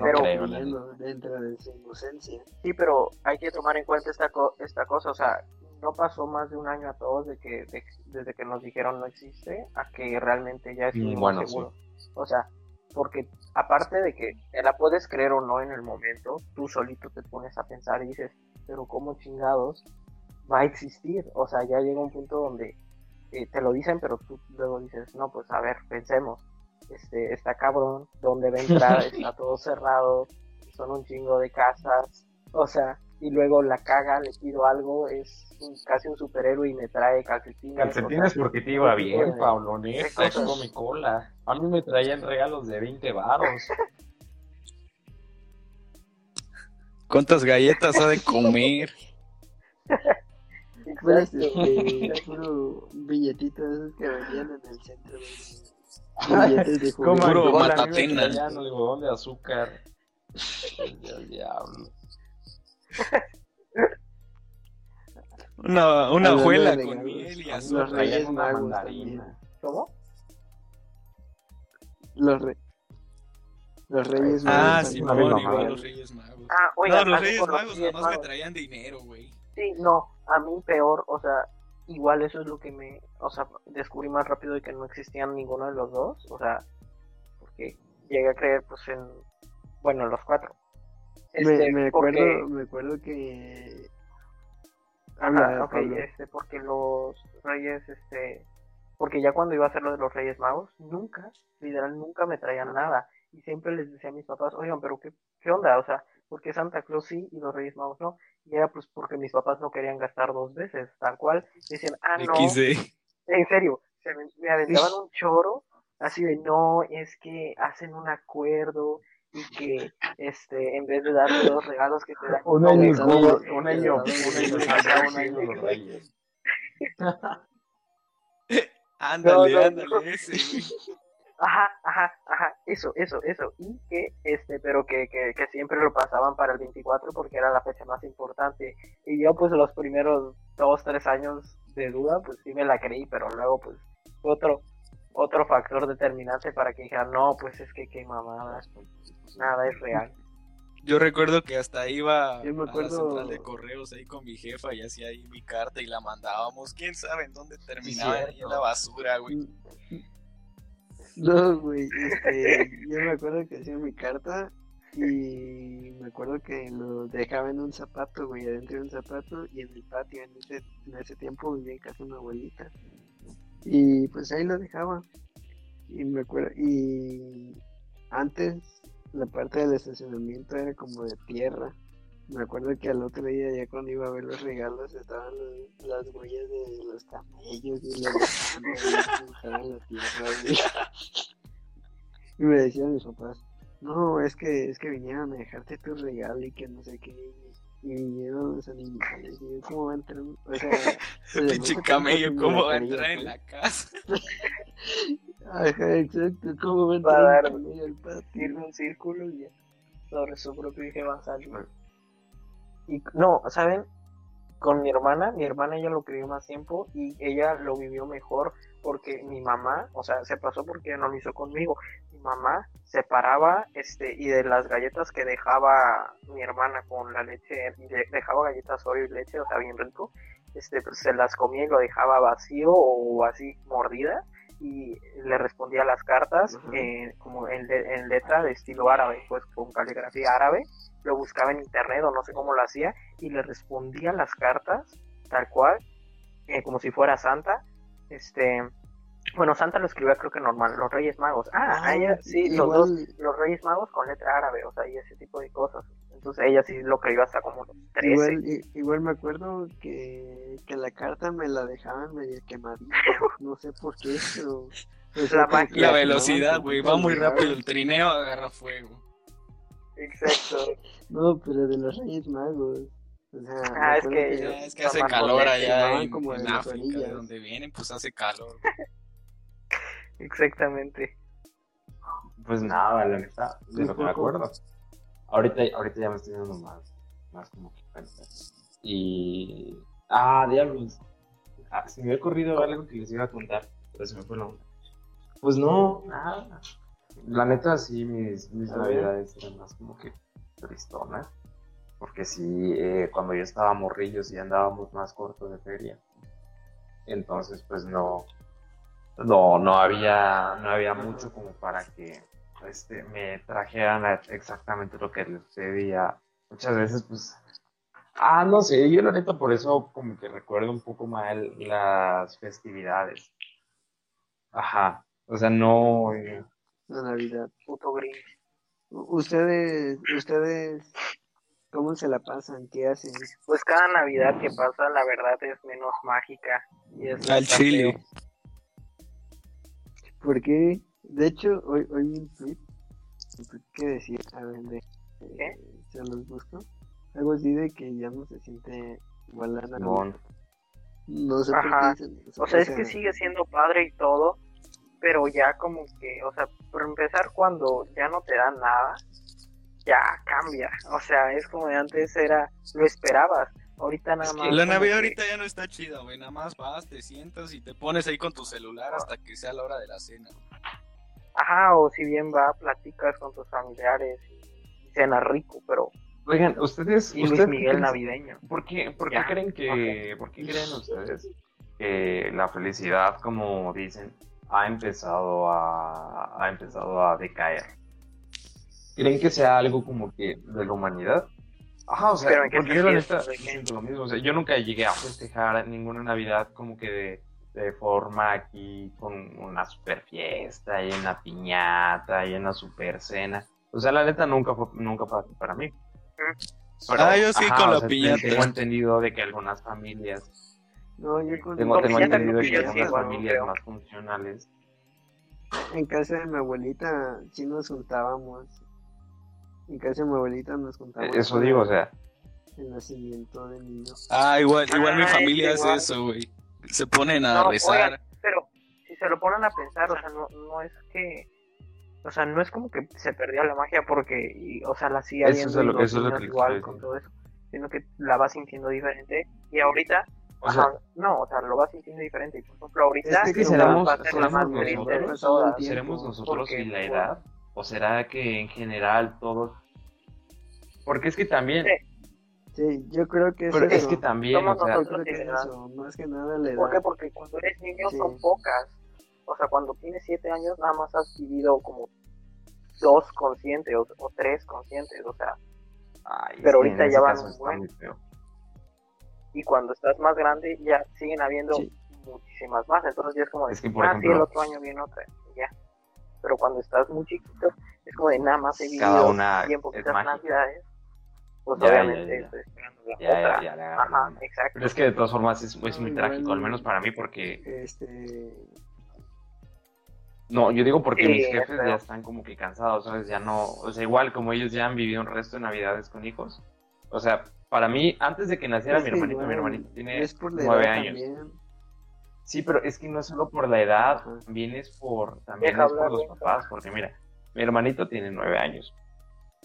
pero- dentro de su inocencia. Sí, pero hay que tomar en cuenta esta, co- esta cosa, o sea, no pasó más de un año a todos de que de- desde que nos dijeron no existe a que realmente ya estuvimos Mm, bueno, seguros. O sea, porque aparte de que te la puedes creer o no en el momento, tú solito te pones a pensar y dices, pero ¿cómo chingados va a existir? O sea, ya llega un punto donde eh, te lo dicen, pero tú luego dices, no, pues a ver, pensemos, este, está cabrón, ¿dónde va a entrar? (laughs) Está todo cerrado, son un chingo de casas, o sea, y luego la caga, le pido algo, es un- casi un superhéroe y me trae calcetines. Calcetines porque te iba bien, de- Pablo, de neta, es come cola. A mí me traían regalos de 20 varos. (laughs) ¿Cuántas galletas ha de comer? (laughs) Puras, Exacto. (laughs) este, puro billetitos esos que vendían en el centro. Billetes de Como juguete. Puro matatena. de azúcar. El diablo. Una, una hojuela de con regalos, miel y azúcar. los Reyes una mandarina. ¿Cómo? Los, re- los Reyes Ah, Magos sí, no, igual los Reyes Magos. Ah, oiga, no, los Reyes Magos Reyes nomás me traían dinero, güey. Sí, no, a mí peor, o sea, igual eso es lo que me, o sea, descubrí más rápido de que no existían ninguno de los dos, o sea, porque llegué a creer, pues, en, bueno, en los cuatro. Me, Este, me acuerdo, porque- me acuerdo que Ajá, Habla, ok, Pablo. este, porque los reyes, este, porque ya cuando iba a hacer lo de los Reyes Magos, nunca, literal, nunca me traían nada. Y siempre les decía a mis papás, oigan, pero ¿qué, qué onda? O sea, ¿por qué Santa Claus sí y los Reyes Magos no? Y era pues porque mis papás no querían gastar dos veces, tal cual. Decían, ah, no, XD. en serio, se me, me aventaban un choro así de no, es que hacen un acuerdo y que este en vez de darte los regalos que te dan Un año, un año, un año Santa, un año los Reyes. Ándale, No, no, ándale, no. ese. Ajá, ajá, ajá, eso, eso, eso. Y que, este, pero que, que, que siempre lo pasaban para el 24 porque era la fecha más importante. Y yo, pues, los primeros dos, tres años de duda, pues sí me la creí, pero luego, pues, otro, otro factor determinante para que dijera, no, pues es que qué mamada, nada es real. Yo recuerdo que hasta iba Yo me a la acuerdo- central de correos ahí con mi jefa y hacía ahí mi carta y la mandábamos. ¿Quién sabe en dónde terminaba? ahí en la basura, güey. (laughs) No, güey, este, yo me acuerdo que hacía mi carta y me acuerdo que lo dejaba en un zapato, güey, adentro de un zapato y en el patio, en ese, en ese tiempo vivía en casa de una abuelita. Y pues ahí lo dejaba. Y me acuerdo, y antes la parte del estacionamiento era como de tierra. Me acuerdo que al otro día, ya cuando iba a ver los regalos, estaban las huellas de los camellos y los estaban. Y me decían mis papás, no, es que, es que vinieron a dejarte tu regalo y que no sé qué. Y vinieron los animales. Y yo, ¿cómo va a entrar? O sea, (laughs) se le Pinche nota camello, como ¿cómo va a entrar en pues. la casa? (laughs) Ajá, exacto. ¿Cómo va a Va a entrar dar- un círculo y ya, sobre su propio eje va a salir. Y no, ¿saben? Con mi hermana, mi hermana ella lo vivió más tiempo y ella lo vivió mejor porque mi mamá, o sea, se pasó porque no lo hizo conmigo. Mamá separaba este y de las galletas que dejaba mi hermana con la leche, dejaba galletas Oreo y leche, o sea, bien rico, este pues se las comía y lo dejaba vacío o así mordida y le respondía las cartas eh, como en letra de estilo árabe, pues con caligrafía árabe. Lo buscaba en internet o no sé cómo lo hacía y le respondía las cartas tal cual eh, como si fuera Santa este bueno Santa lo escribía creo que normal los Reyes Magos ah, Ah, ella sí los dos los Reyes Magos con letra árabe o sea y ese tipo de cosas entonces ella sí lo creyó hasta como los 13 Igual, i- igual me acuerdo que, que la carta me la dejaban medio quemadita. (laughs) No sé por qué, pero. o sea, La La velocidad, güey, va muy rápido el trineo, agarra fuego. exacto (laughs) No, pero de los Reyes Magos. O sea, Ah, es que- Ya, es que hace calor allá en, en África, de donde vienen, pues hace calor. (laughs) exactamente Pues nada, la neta, de lo que me acuerdo. Ahorita, ahorita ya me estoy dando más, más como que cuenta. Y. Ah, diablos. Ah, se me había ocurrido algo que les iba a contar, pero se me fue la onda. Pues no, nada. La neta, sí, mis, mis navidades eran más como que tristonas. Porque sí, eh, cuando yo estaba morrillo, sí andábamos más cortos de feria. Entonces, pues no, no, no había, no había mucho como para que este, me trajeran a- exactamente lo que les pedía. Muchas veces, pues, ah, no sé, yo la neta por eso como que recuerdo un poco mal las festividades. Ajá, o sea, no, eh, La Navidad. puto U- Ustedes, ustedes, ¿cómo se la pasan? ¿Qué hacen? Pues cada Navidad que pasa, la verdad es menos mágica. Y es Al chile. Porque, de hecho, hoy, hoy vi un tweet que decía, a ver, de, ¿Qué? se los busco, algo así de que ya no se siente igual Navidad. Simón. No sé Ajá. por qué dicen eso. O sea, es que sigue siendo padre y todo, pero ya como que, o sea, por empezar, cuando ya no te dan nada, ya cambia. O sea, es como de antes era, lo esperabas. Ahorita nada Es que más. La Navidad que- ahorita ya no está chida, güey. Nada más vas, te sientas y te pones ahí con tu celular hasta que sea la hora de la cena. Ajá, o si bien va, platicas con tus familiares y cenas rico, pero. Oigan, ustedes, Y Luis ustedes Miguel creen- navideño. ¿Por qué, por qué creen que, por qué creen ustedes que la felicidad, como dicen, ha empezado a, ha empezado a decaer? ¿Creen que sea algo como que de la humanidad? Ajá, o sea, Pero ¿en qué porque yo lo mismo. O sea, yo nunca llegué a festejar ninguna Navidad como que de, de forma aquí con una super fiesta y una piñata y una super cena. O sea, la neta nunca fue, nunca fue así para mí. Pero, Ah, yo sí con la sea, piñata. Tengo entendido de que algunas familias, No, yo con, tengo, tengo entendido que algunas familias creo. más funcionales en casa de mi abuelita sí nos juntábamos. En casa de mi abuelita nos juntábamos. Eso digo, o sea, El nacimiento de niños. Ah, igual, igual mi Ah, familia es hace igual. eso, güey. Se ponen a No, rezar. oigan, pero si se lo ponen a pensar, o sea, no, no es que, o sea, no es como que se perdió la magia porque, y, o sea, la sigue Eso es lo- los eso es lo que igual con todo eso, sino que la vas sintiendo diferente y ahorita, o sea, ajá, no, o sea, lo vas sintiendo diferente y por ejemplo ahorita Es que seremos- va a ser la más nosotros, ¿seremos nosotros porque, y la edad? ¿O será que en general todos? Porque es que también, Sí. Sí, yo creo que es pero es eso. que también, Somos o sea, creo que es eso. Más que nada la edad. ¿Por qué? Porque cuando eres niño Sí. son pocas. O sea, cuando tienes siete años nada más has vivido como dos conscientes o, o tres conscientes. O sea, ay, es Pero ahorita ya van un buen. muy feo. y cuando estás más grande ya siguen habiendo Sí. muchísimas más. Entonces ya es como de, Es que, por ah, sí, ejemplo- el otro año viene otra. ya. Pero cuando estás muy chiquito, es como de nada más he vivido Cada una bien es poquitas mágica. Pues Ya, obviamente ya. estoy esperando la Ya, otra. ya, ya, le agarré la Ajá, onda. exacto. Pero es que de todas formas es, es muy trágico, al menos para mí, porque... Este. No, yo digo porque Sí, mis es jefes ya están como que cansados, ¿sabes? Ya no... O sea, igual como ellos ya han vivido un resto de navidades con hijos. O sea, para mí, antes de que naciera es mi hermanito, mi hermanito tiene es por la nueve años. también. Sí, pero es que no es solo por la edad, Ajá. también es por, también Deja es por los papás, porque mira, mi hermanito tiene nueve años.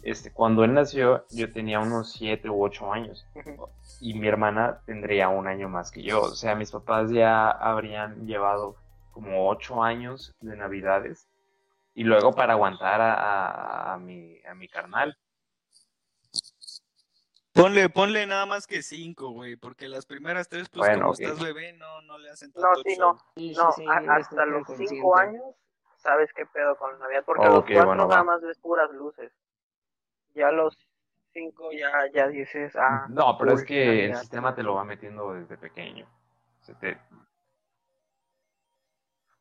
Este, cuando él nació, yo tenía unos siete u ocho años. Ujú. y mi hermana tendría un año más que yo. O sea, mis papás ya habrían llevado como ocho años de navidades y luego para aguantar a, a- a mi, a mi carnal. Ponle, ponle nada más que cinco, güey, porque las primeras tres, pues Bueno, como ok. estás bebé, no, no le hacen No, tanto sí, show. no. Sí, No, sí, a- eres hasta los consciente. cinco años sabes qué pedo con la Navidad, porque a los cuatro bueno, nada va. más ves puras luces. Ya a los cinco ya, ya dices, ah, no, pero es que el sistema te lo va metiendo desde pequeño. Se te-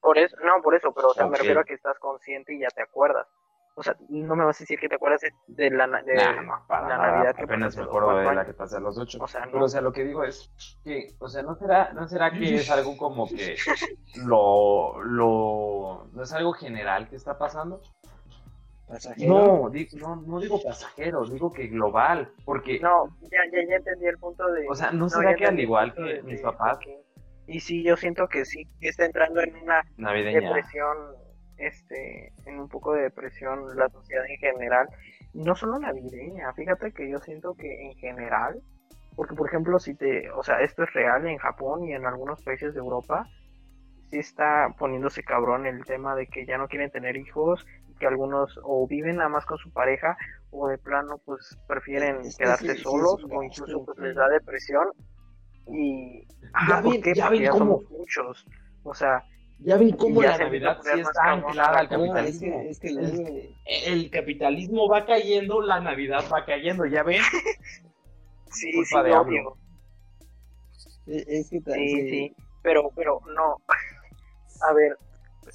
por eso, no, por eso, pero o sea, me refiero a que estás consciente y ya te acuerdas. O sea, no me vas a decir que te acuerdas de, la, de Nah, no, para la nada. Navidad que Apenas me acuerdo de la que pasé a los ocho. O sea, no. Pero, o sea, lo que digo es que, o sea, ¿no será, no será que es algo como que lo, lo, no es algo general que está pasando? Pasajero. No, di- no, no digo pasajero, digo que global, porque, No, ya, ya, ya entendí el punto de... o sea, ¿no será que al igual que de- mis papás, que- Y sí, yo siento que sí, que está entrando en una navideña, depresión, este, en un poco de depresión la sociedad en general, no solo navideña, fíjate que yo siento que en general, porque por ejemplo si te, o sea, esto es real en Japón y en algunos países de Europa, sí está poniéndose cabrón el tema de que ya no quieren tener hijos, que algunos o viven nada más con su pareja o de plano pues prefieren quedarse sí, sí es solos o incluso pues les da depresión y ajá, ¿por ven- qué? ya Porque ven ya cómo- somos muchos, o sea, ya ven cómo la Navidad sí está anclada al es capitalismo. que, es que El capitalismo va cayendo, la Navidad va cayendo, ya ven. (laughs) sí, culpa sí, de obvio, es es que sí, sí. sí, pero, pero no, (laughs) a ver,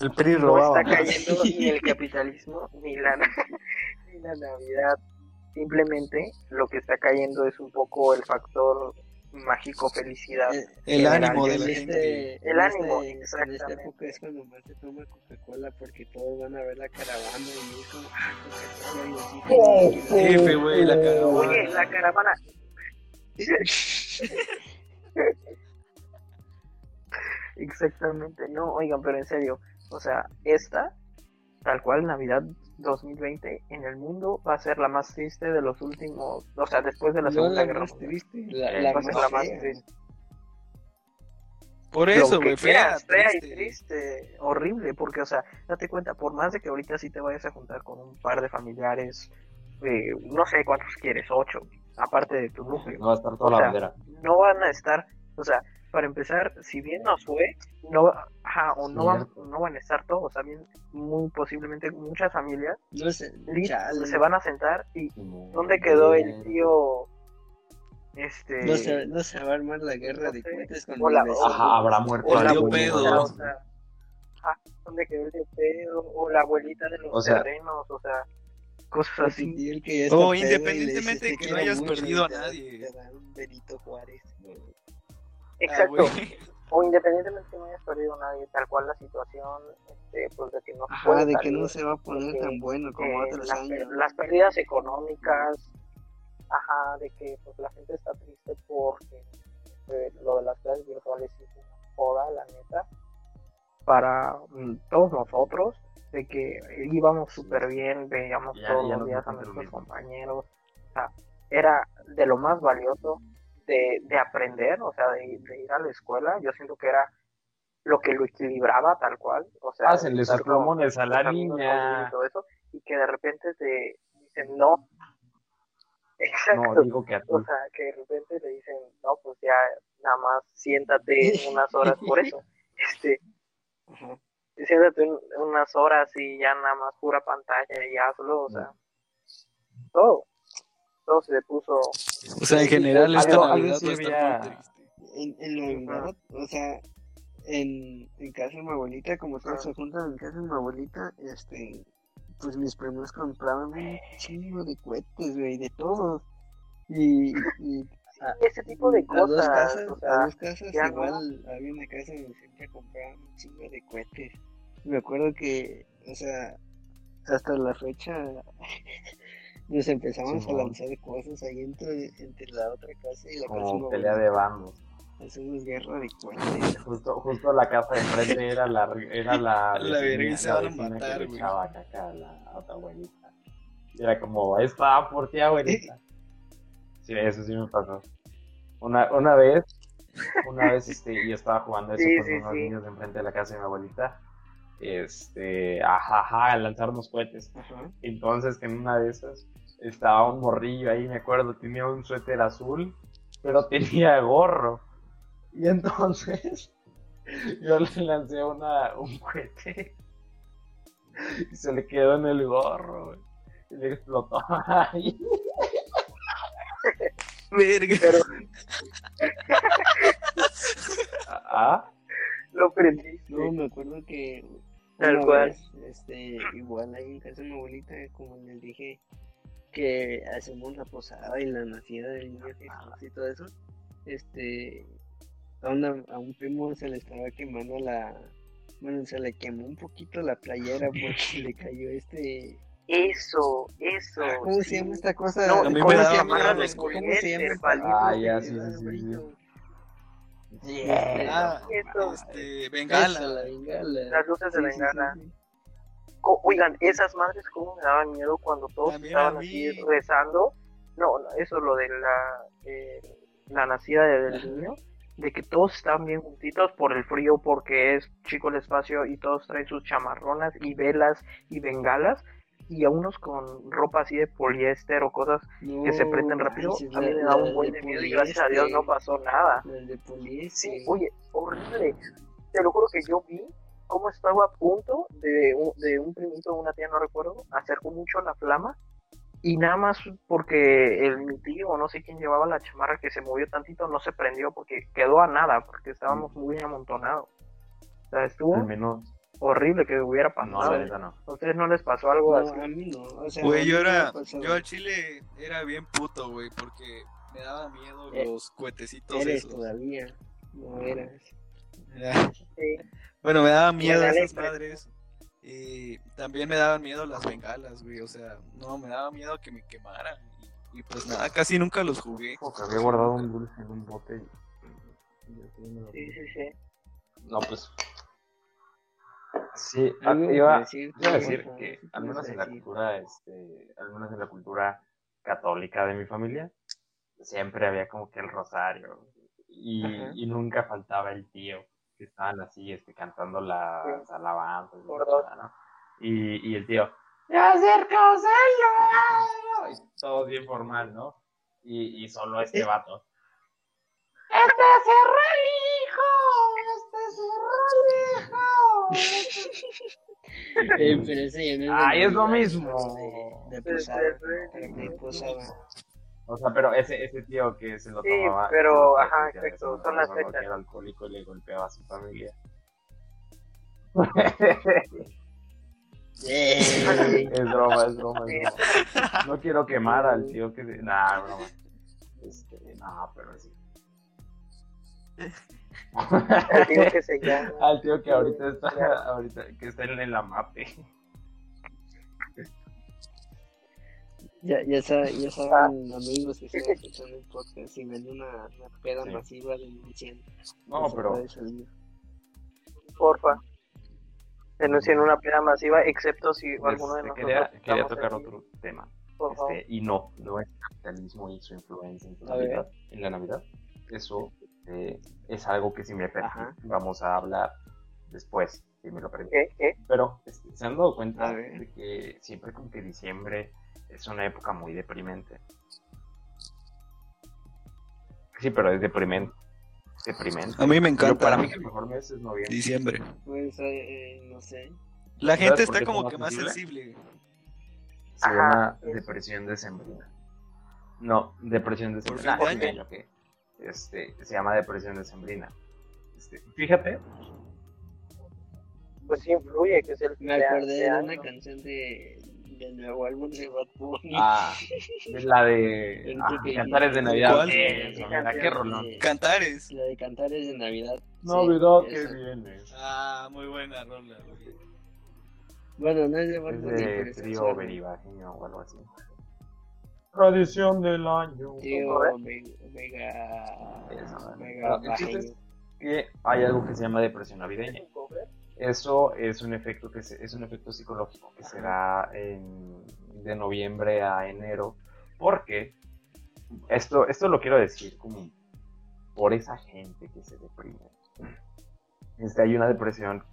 El PRI no robaba. está cayendo (laughs) ni el capitalismo ni la, (laughs) ni la Navidad. Simplemente lo que está cayendo es un poco el factor mágico felicidad. Eh, El general, ánimo de la en gente. este- El ánimo, este- En esta exactamente. época es cuando más se toma Coca-Cola porque todos van a ver la caravana y es como, ah, Coca-Cola y así. Jefe, güey, la caravana. Oye, la caravana. (laughs) Exactamente, no, oigan, pero en serio, o sea, esta, tal cual, Navidad 2020 en el mundo va a ser la más triste de los últimos, o sea, después de la No Segunda la Guerra más Mundial. triste, la, Eh, la Va a ser más la más triste. Por Lo eso, que güey, fea, quieras, fea y triste. triste, horrible, porque, o sea, date cuenta, por más de que ahorita sí te vayas a juntar con un par de familiares, eh, no sé cuántos quieres, ocho, aparte de tu núcleo, No va a estar toda O la sea, bandera. no van a estar, o sea, para empezar, si bien nos fue, no, ajá, o no van, no van a estar todos, también muy posiblemente muchas familias No sé, se van a sentar y ¿dónde quedó el tío Este. No se, no se va a armar la guerra de no sé, cohetes con o la-. Ajá, habrá muerto O la pedo. o sea, ajá, ¿dónde quedó el de pedo? O la abuelita de los O sea- terrenos, o sea, cosas Así. que está O independientemente dices, que "Te no hayas mucho", perdido a nadie. Juárez. Exacto. Ah, güey. o independientemente que no hayas perdido a nadie, tal cual la situación, este, pues de que no Ajá, de que no se va a poner tan bueno como eh, otros las, años. las pérdidas económicas, ajá, de que pues la gente está triste porque eh, lo de las clases virtuales es una joda, la neta, para mm, todos nosotros, de que íbamos súper bien, veíamos Ya- todos ya los días a nuestros compañeros, o sea, era de lo más valioso de, de aprender, o sea, de, de ir a la escuela, yo siento que era lo que lo equilibraba tal cual, o sea, sus estar con- plomones a la niña. y todo eso, y que de repente te dicen no. (laughs) Exacto. No, digo que a ti. O sea, que de repente le dicen, no, pues ya nada más siéntate unas horas por eso. (laughs) Este, siéntate un- unas horas y ya nada más pura pantalla y hazlo, o sea, todo. Todo se le puso. O sea, en general esta Algo- algo Navidad sí va a estar había- muy triste. En, en Navidad, o sea, en, en casa de mi abuelita, como todos se juntan en casa de mi abuelita, este, pues mis primos compraban un chingo de cohetes, güey, de todos. Y, y a- Ese tipo de dos cosas, casas, o a sea, dos casas ya igual había una casa donde siempre compraban un chingo de cohetes. Me acuerdo que, o sea, hasta la fecha nos empezamos a Simón. lanzar cosas ahí entre, entre la otra casa y la casa de mi Como pelea de bandos. Hacemos guerra de cohetes. Justo, justo la casa de enfrente era la, era la, A (laughs) la vecina- verga, se van a matar, le güey. echaba caca a la otra abuelita. Y era como, está por ti, abuelita. (laughs) Sí, eso sí me pasó. Una, una vez, una vez este, yo estaba jugando eso Sí, con sí, unos sí. niños de enfrente de la casa de mi abuelita. Este, ajá, ajá, a lanzarnos cohetes. Ajá. Entonces, que en una de esas estaba un morrillo ahí, me acuerdo, tenía un suéter azul, pero tenía gorro. Y entonces (laughs) yo le lancé una, un cohete y se le quedó en el gorro, y le explotó ahí. (laughs) Verga. Pero (laughs) Ah, lo prendiste. No, me acuerdo que Tal cual. vez, este, igual ahí en casa de mi abuelita, como les dije, que hacemos la posada y la nacida del niño Jesús y todo eso, este, a, una- a un primo se le estaba quemando la, bueno, se le quemó un poquito la playera (laughs) porque le cayó este, Eso, eso. ¿cómo se sí. llama esta cosa? No, A mí ¿Cómo me se miedo ¿Cómo los se cohetes, llama? el palito, Ah, ya, sí, da sí, sí, brillo? Ah, Eso. este, bengala. la bengala. Las luces de Sí, sí, sí, bengala. Oigan, esas madres cómo me daban miedo cuando todos También estaban así rezando. No, no, eso lo de la, eh, la nacida de- del niño, de que todos estaban bien juntitos por el frío, porque es chico el espacio y todos traen sus chamarronas y velas y bengalas. Y a unos con ropa así de poliéster o cosas que se prenden rápido, manches, a mí me da un buen de miedo y gracias a Dios no pasó nada. De poliéster. Sí, oye, horrible. Te lo juro que yo vi cómo estaba a punto de un, de un primito o una tía, no recuerdo, acercó mucho la flama y nada más porque el, mi tío o no sé quién llevaba la chamarra que se movió tantito no se prendió porque quedó a nada porque estábamos muy amontonados. O sea, estuvo al menos. horrible que hubiera pasado. no. ¿A ustedes no les pasó algo No, así? a mí no. O sea, Güey, yo era, yo al chile era bien puto, güey, porque me daba miedo Eh, los cuetecitos Eres esos. todavía. No eras. (laughs) Sí. Bueno, me daban miedo esas Alex, madres. Y también me daban miedo las bengalas, güey. O sea, no, me daba miedo que me quemaran. Y, y pues nada, casi nunca los jugué. Porque había guardado un dulce en un bote y... y así me lo- Sí, sí, sí. No, pues... Sí, ah, Algo iba, que decir, iba a ¿qué decir a- que, al menos a en la cultura, este, al menos en la cultura católica de mi familia, siempre había como que el rosario y nunca faltaba el tío que estaban así, este, cantando las alabanzas, y, Por dos. ¿no? y, y el tío, ¡Ya acercamos el lugar", y todo bien formal, ¿no? Y, y solo este vato. ¡Este cerró el hijo! ¡Este cerró el hijo! Eh, pero ese ya no es de Ay, es lo mismo. De, de posada. De posada. O sea, pero ese, ese tío que se lo Sí, tomaba. pero, lo ajá, exacto, son las fechas. Que era alcohólico y le golpeaba a su familia. Ey, (laughs) Es broma, es broma, es broma. No quiero quemar al tío que... se- Nah, broma. Este, no, pero sí. El tío que se llama. (laughs) Al tío que ahorita está, ahorita, que está en la MAPE. Ya, ya, sa- ya saben, amigos que están escuchando el podcast, si ven una, una peda Sí. masiva denuncien. No, se pero... Porfa. Denuncien una pena masiva, excepto si alguno de nosotros. quería, quería tocar aquí, otro tema. Favor. Este, y no, no es capitalismo y su influencia en. Navidad, en la Navidad. Eso eh, es algo que si me permite, Ajá. vamos a hablar después, si me lo permite. ¿Qué? ¿Qué? Pero este, se han dado cuenta de que siempre como que diciembre es una época muy deprimente. Sí, pero es deprimente. Deprimente. A mí me encanta para mí el mejor mes es noviembre. diciembre. Pues, eh, no sé. La ¿Sabes gente está como que más sensible. Se Ajá, llama es- depresión decembrina. No, depresión ¿Por decembrina. fin de Ah, año? Este, se llama depresión decembrina. Este, fíjate, Pues sí influye, que es el Me acordé de una canción de, del nuevo álbum de Bad Bunny. ah, es la de ah, que- Cantares de Navidad. ¿Cuál? Eh, mira, qué rolón. De- Cantares. La de Cantares de Navidad. Sí, Navidad que esa. viene. Ah, muy buena rola. Bueno, no es de Bad Bunny, de es trío sensual. beribajeño o algo así. Tradición del año. Tío ¿Cómo Ve- Vega. Eso, Vega el chiste Bajeño. es que hay algo que se llama depresión navideña. Eso es un efecto que es un efecto psicológico que se da en- de noviembre a enero, porque esto, esto lo quiero decir como por esa gente que se deprime. Este, hay una depresión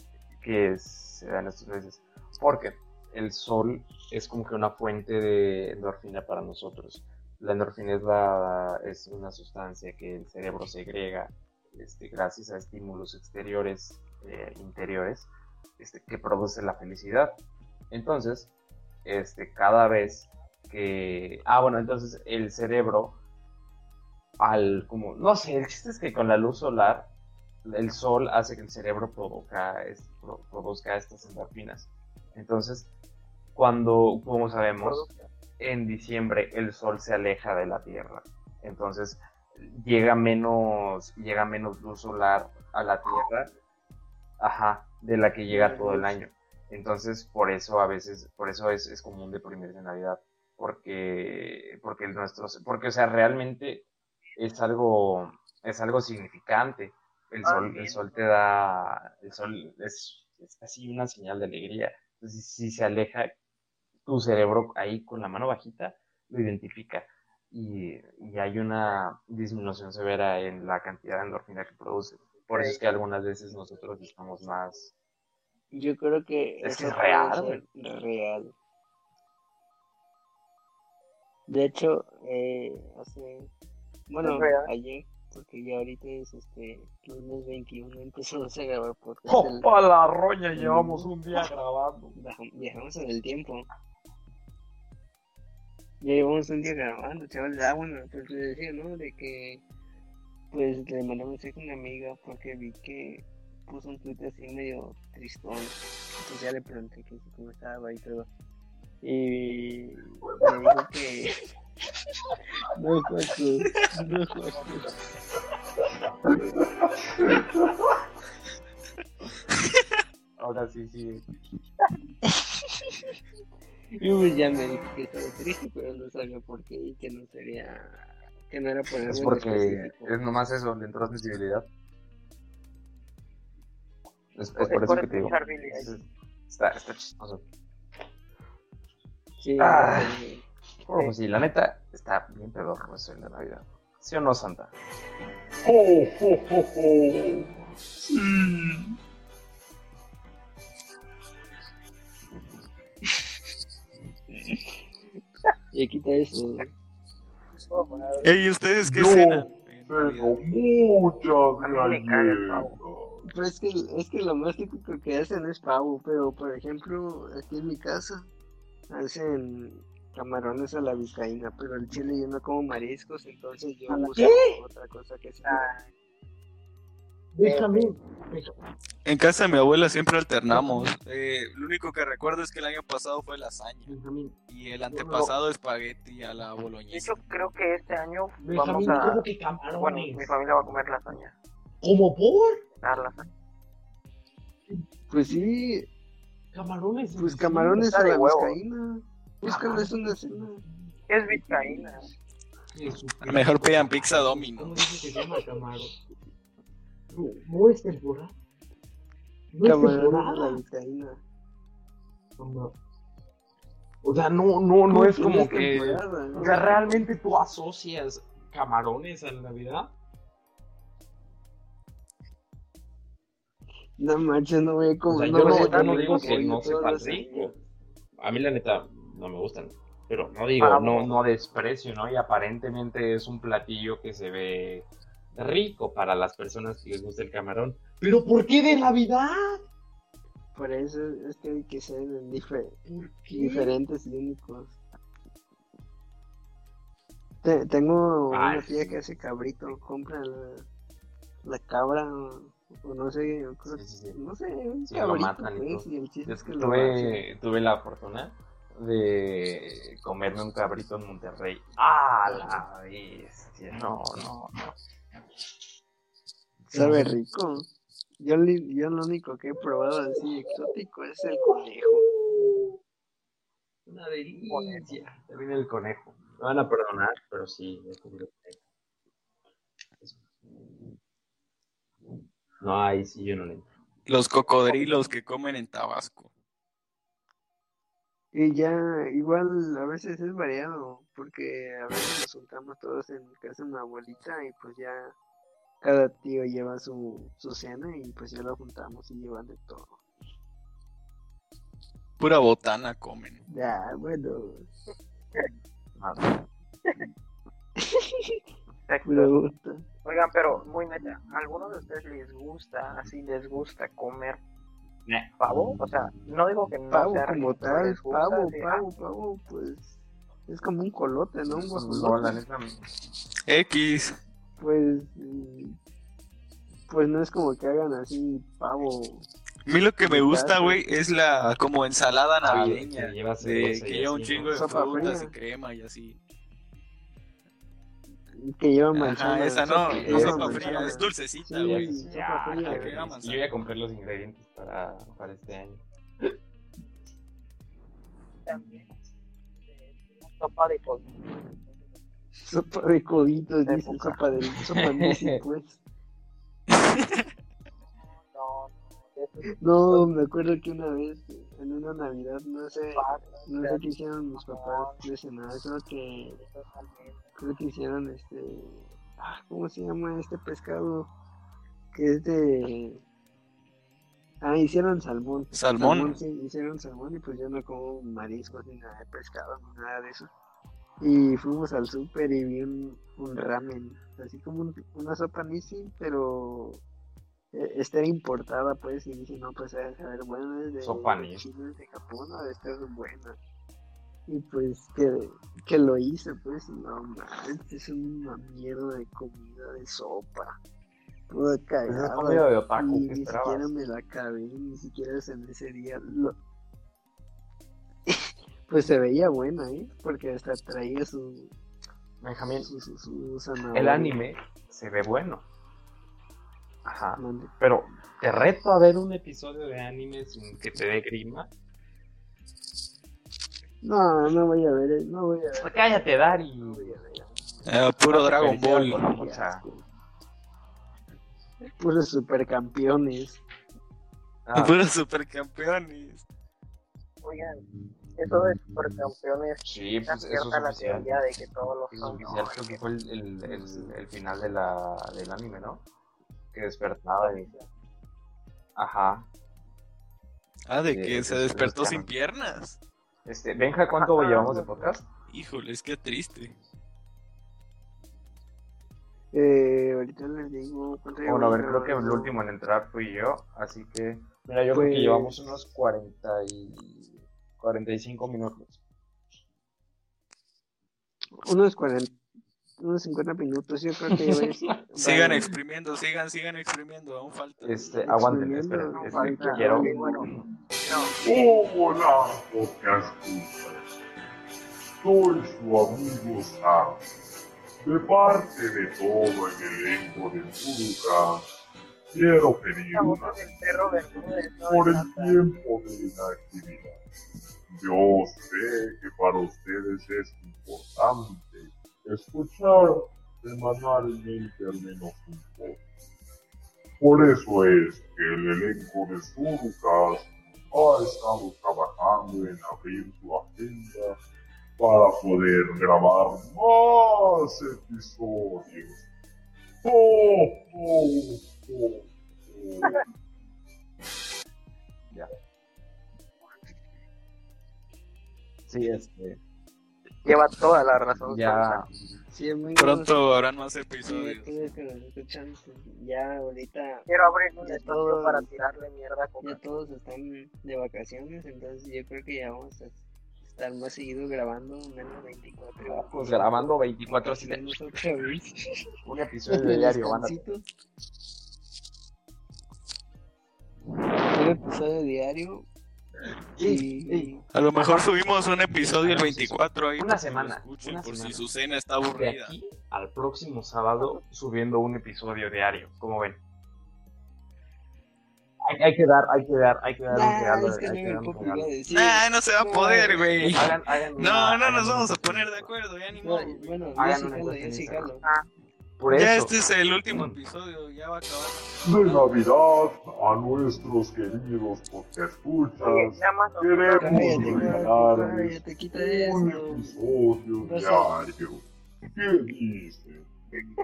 que se da en estos meses, porque el sol es como que una fuente de endorfina para nosotros. La endorfina es, la, es una sustancia que el cerebro segrega este, gracias a estímulos exteriores, eh, interiores, este, que produce la felicidad. Entonces, este, cada vez que... Ah, bueno, entonces el cerebro, al como... No sé, el chiste es que con la luz solar, el sol hace que el cerebro provoca, es- pro- produzca estas endorfinas. Entonces, cuando, como sabemos, en diciembre el sol se aleja de la Tierra. Entonces llega menos, llega menos luz solar a la Tierra, ajá, de la que llega todo el año. Entonces por eso a veces, por eso es, es común deprimirse en Navidad, porque, porque el nuestro, porque o sea, realmente es algo, es algo significante. El sol, el sol te da, el sol es, es casi una señal de alegría. Entonces si se aleja, tu cerebro ahí con la mano bajita lo identifica y, y hay una disminución severa en la cantidad de endorfina que produce. Por eso es que algunas veces nosotros estamos más... Yo creo que Es que eso es real, real. De hecho, eh, hace, bueno, ayer, porque ya ahorita es este lunes 21, empezamos a grabar podcast. ¡Oh, el- la roña! Llevamos un día grabando. (laughs) Viajamos en el tiempo. Ya llevamos un día grabando, chaval. Ah, bueno, pues le decía, ¿no? De que, pues le mandé un mensaje a una amiga porque vi que puso un tweet así medio tristón. Entonces ya le pregunté que si cómo estaba y todo. Y me dijo que. (laughs) no, Joaquín, no, Joaquín. Ahora sí, sí. Y pues ya me dijo que estaba triste, pero no sabía por qué y que no sería. Que no era por algo Es porque es nomás eso, le entró sensibilidad. Es, es Es por eso por que te digo. Es-. Está, está chistoso. Sí, Ah. eh, Bueno, pues sí, la neta, está bien pedorro eso en la Navidad. ¿Sí o no, Santa? ¡Oh, oh, oh, oh! Sí. (laughs) ya quita eso. Madre. Ey, ¿ustedes qué cenan? en Tengo muchas galletas. Pero es que, es que lo más típico que hacen es pavo, pero por ejemplo, aquí en mi casa hacen camarones a la vizcaína, pero el chile yo no como mariscos, entonces yo ¿A la uso qué? otra cosa que sí. Ah, Déjame. En casa de mi abuela siempre alternamos. Eh, lo único que recuerdo es que el año pasado fue lasaña. Benjamín, Y el antepasado espagueti a la de boloñesa. hecho, creo que este año vamos Benjamín, a. ¿cómo que Bueno, mi familia va a comer lasaña. ¿Cómo por? Dar lasaña. Pues sí, Camarones. pues sí. camarones a de la vizcaína. Búscales una cena. ¿Qué es vizcaína? Mejor pidan pizza Domino. ¿Cómo dice que se llama camarón? No, es temporada. No es temporada. No. O sea, no, no, no es como que. O sea, realmente tú asocias camarones a la Navidad. No manches, no voy a O comer. sea, yo no, voy a yo no digo que no sepa rico. A mí la neta no me gustan. Pero no digo, Ah, no, no desprecio, ¿no? Y aparentemente es un platillo que se ve rico para las personas que les gusta el camarón. ¿Pero por qué de Navidad? Por eso es que hay que ser dife- ¿Por qué? diferentes y únicos. Te- tengo Ay, una tía sí. que hace cabrito, compra la, la cabra o, no sé, Sí, sí, no sé, un cabrito matan pues, y el chiste es que lo tuve, tuve la fortuna de comerme un cabrito en Monterrey. ¡Ah, la bestia! No, no, no. Sabe rico. Yo, lo único que he probado así exótico es el conejo. Una delicia. También el conejo. Me van a perdonar, pero sí, he comido conejo. No, ahí sí yo no le entro. Los cocodrilos que comen en Tabasco. Y ya, igual a veces es variado, porque a veces nos juntamos todos en casa de mi abuelita y pues ya cada tío lleva su, su cena y pues ya lo juntamos y llevan de todo. Pura botana comen. Ya, bueno, Nada. me gusta. Oigan, pero muy neta, ¿a alguno de ustedes les gusta, así les gusta comer. Pavo? O sea, no digo que no Pavo sea como tal, pavo, pavo, pavo, pues es como un colote, ¿no? Un No, guajolote. la neta. X. Pues, pues no es como que hagan así pavo. A mí lo que me gusta, güey, es la como ensalada Ah, navideña. que lleva de, cebolla que y lleva un chingo de frutas y crema y así. Que lleva Ajá, manzana. esa no, no lleva sopa manzana. fría, es dulcecita, güey. Ya, fría, que- manzana. yo voy a comprar los ingredientes para, para este año. También, eh, sopa de col. Sopa de coditos, dice sopa de sopa Nisi, pues. No, me acuerdo que una vez en una Navidad, no sé, no sé qué hicieron mis papás de cenar, creo que. Creo que hicieron este, ah, ¿cómo se llama este pescado? Que es de, ah, hicieron salmón. Salmón. sí, hicieron salmón y pues yo no como mariscos ni nada de pescado ni nada de eso. Y fuimos al súper y vi un, un ramen, así como un- una sopa nisi, pero eh, esta era importada pues y dije no pues a ver bueno es de Sopa de. China, de Japón, no, esta es buena. Y pues que, que lo hice pues y no manches, es una mierda de comida de sopa. Toda cagada. comida de otaku, Y ¿qué ni esperabas? siquiera me la acabé, ni siquiera en ese día. Lo... (laughs) pues se veía buena, ¿eh? Porque hasta traía su, Benjamín, su, su, su el anime se ve bueno. Ajá. Pero te reto a ver un episodio de anime sin que te dé grima. No, no voy a ver, eh, no voy a ver. Cállate, Dari. Eh, puro Dragon Ball. La mucha- Puros supercampeones. Ah, Puros supercampeones. Oigan, eso de supercampeones sí, pues eso es la oficial. teoría de que todos los Es creo que fue el, el, el, el final de la, del anime, ¿no? Que despertaba y... Ajá. Ah, de Sí, que se es- despertó sin piernas. Este, Benja, ¿cuánto llevamos de podcast? Híjoles, qué triste. Eh, ahorita les digo. ¿cuánto Bueno, a ver, creo que el último en entrar fui yo, así que... Mira, yo creo Pues- que llevamos unos 40 y... 45 minutos. unos 40, unos 50 minutos, yo creo que ya ves. (laughs) Sigan va- exprimiendo, sigan, sigan exprimiendo, aún falta. Este, aguanten, esperen, Exprimiendo, es falta. que quiero. Bueno, Hola, podcast escuchas. Soy su amigo Sam. De parte de todo el elenco de Furuka, quiero pedir la una ¿no? por el tiempo de inactividad. Yo sé que para ustedes es importante escuchar semanalmente al menos un poco. Por eso es que el elenco de Surcas ha estado trabajando en abrir su agenda para poder grabar más episodios. ¡Oh, oh, oh, oh! Sí, este. Lleva toda la razón. Ya. Sí, amigos, Pronto habrán más episodios. todos que nos escuchan, ya ahorita Quiero abrir un todos- para tirarle mierda a ya todos están de vacaciones, entonces yo creo que ya vamos a estar más seguido grabando, menos 24 Pues grabando 24 así de Tenemos otra vez. (laughs) un episodio de diario. Van. Un episodio diario. Sí, y sí. A lo mejor subimos un episodio el 24 ahí. Una semana, lo escuchen, una por semana. si su cena está De aburrida. aquí al próximo sábado subiendo un episodio diario. ¿Cómo ven? Hay, hay que dar, hay que dar, hay que dar un Nah, regalo. es que hay no que dar. Nah, no se va a poder, güey. No, no nos vamos a poner de acuerdo, ya ni No, modo. bueno, sí sí. Por Ya eso. este es el último episodio, ya va a acabar. de Navidad a nuestros queridos Oye, escuchas. Queremos regalarles un eso. episodio No diario. ¿Qué dicen?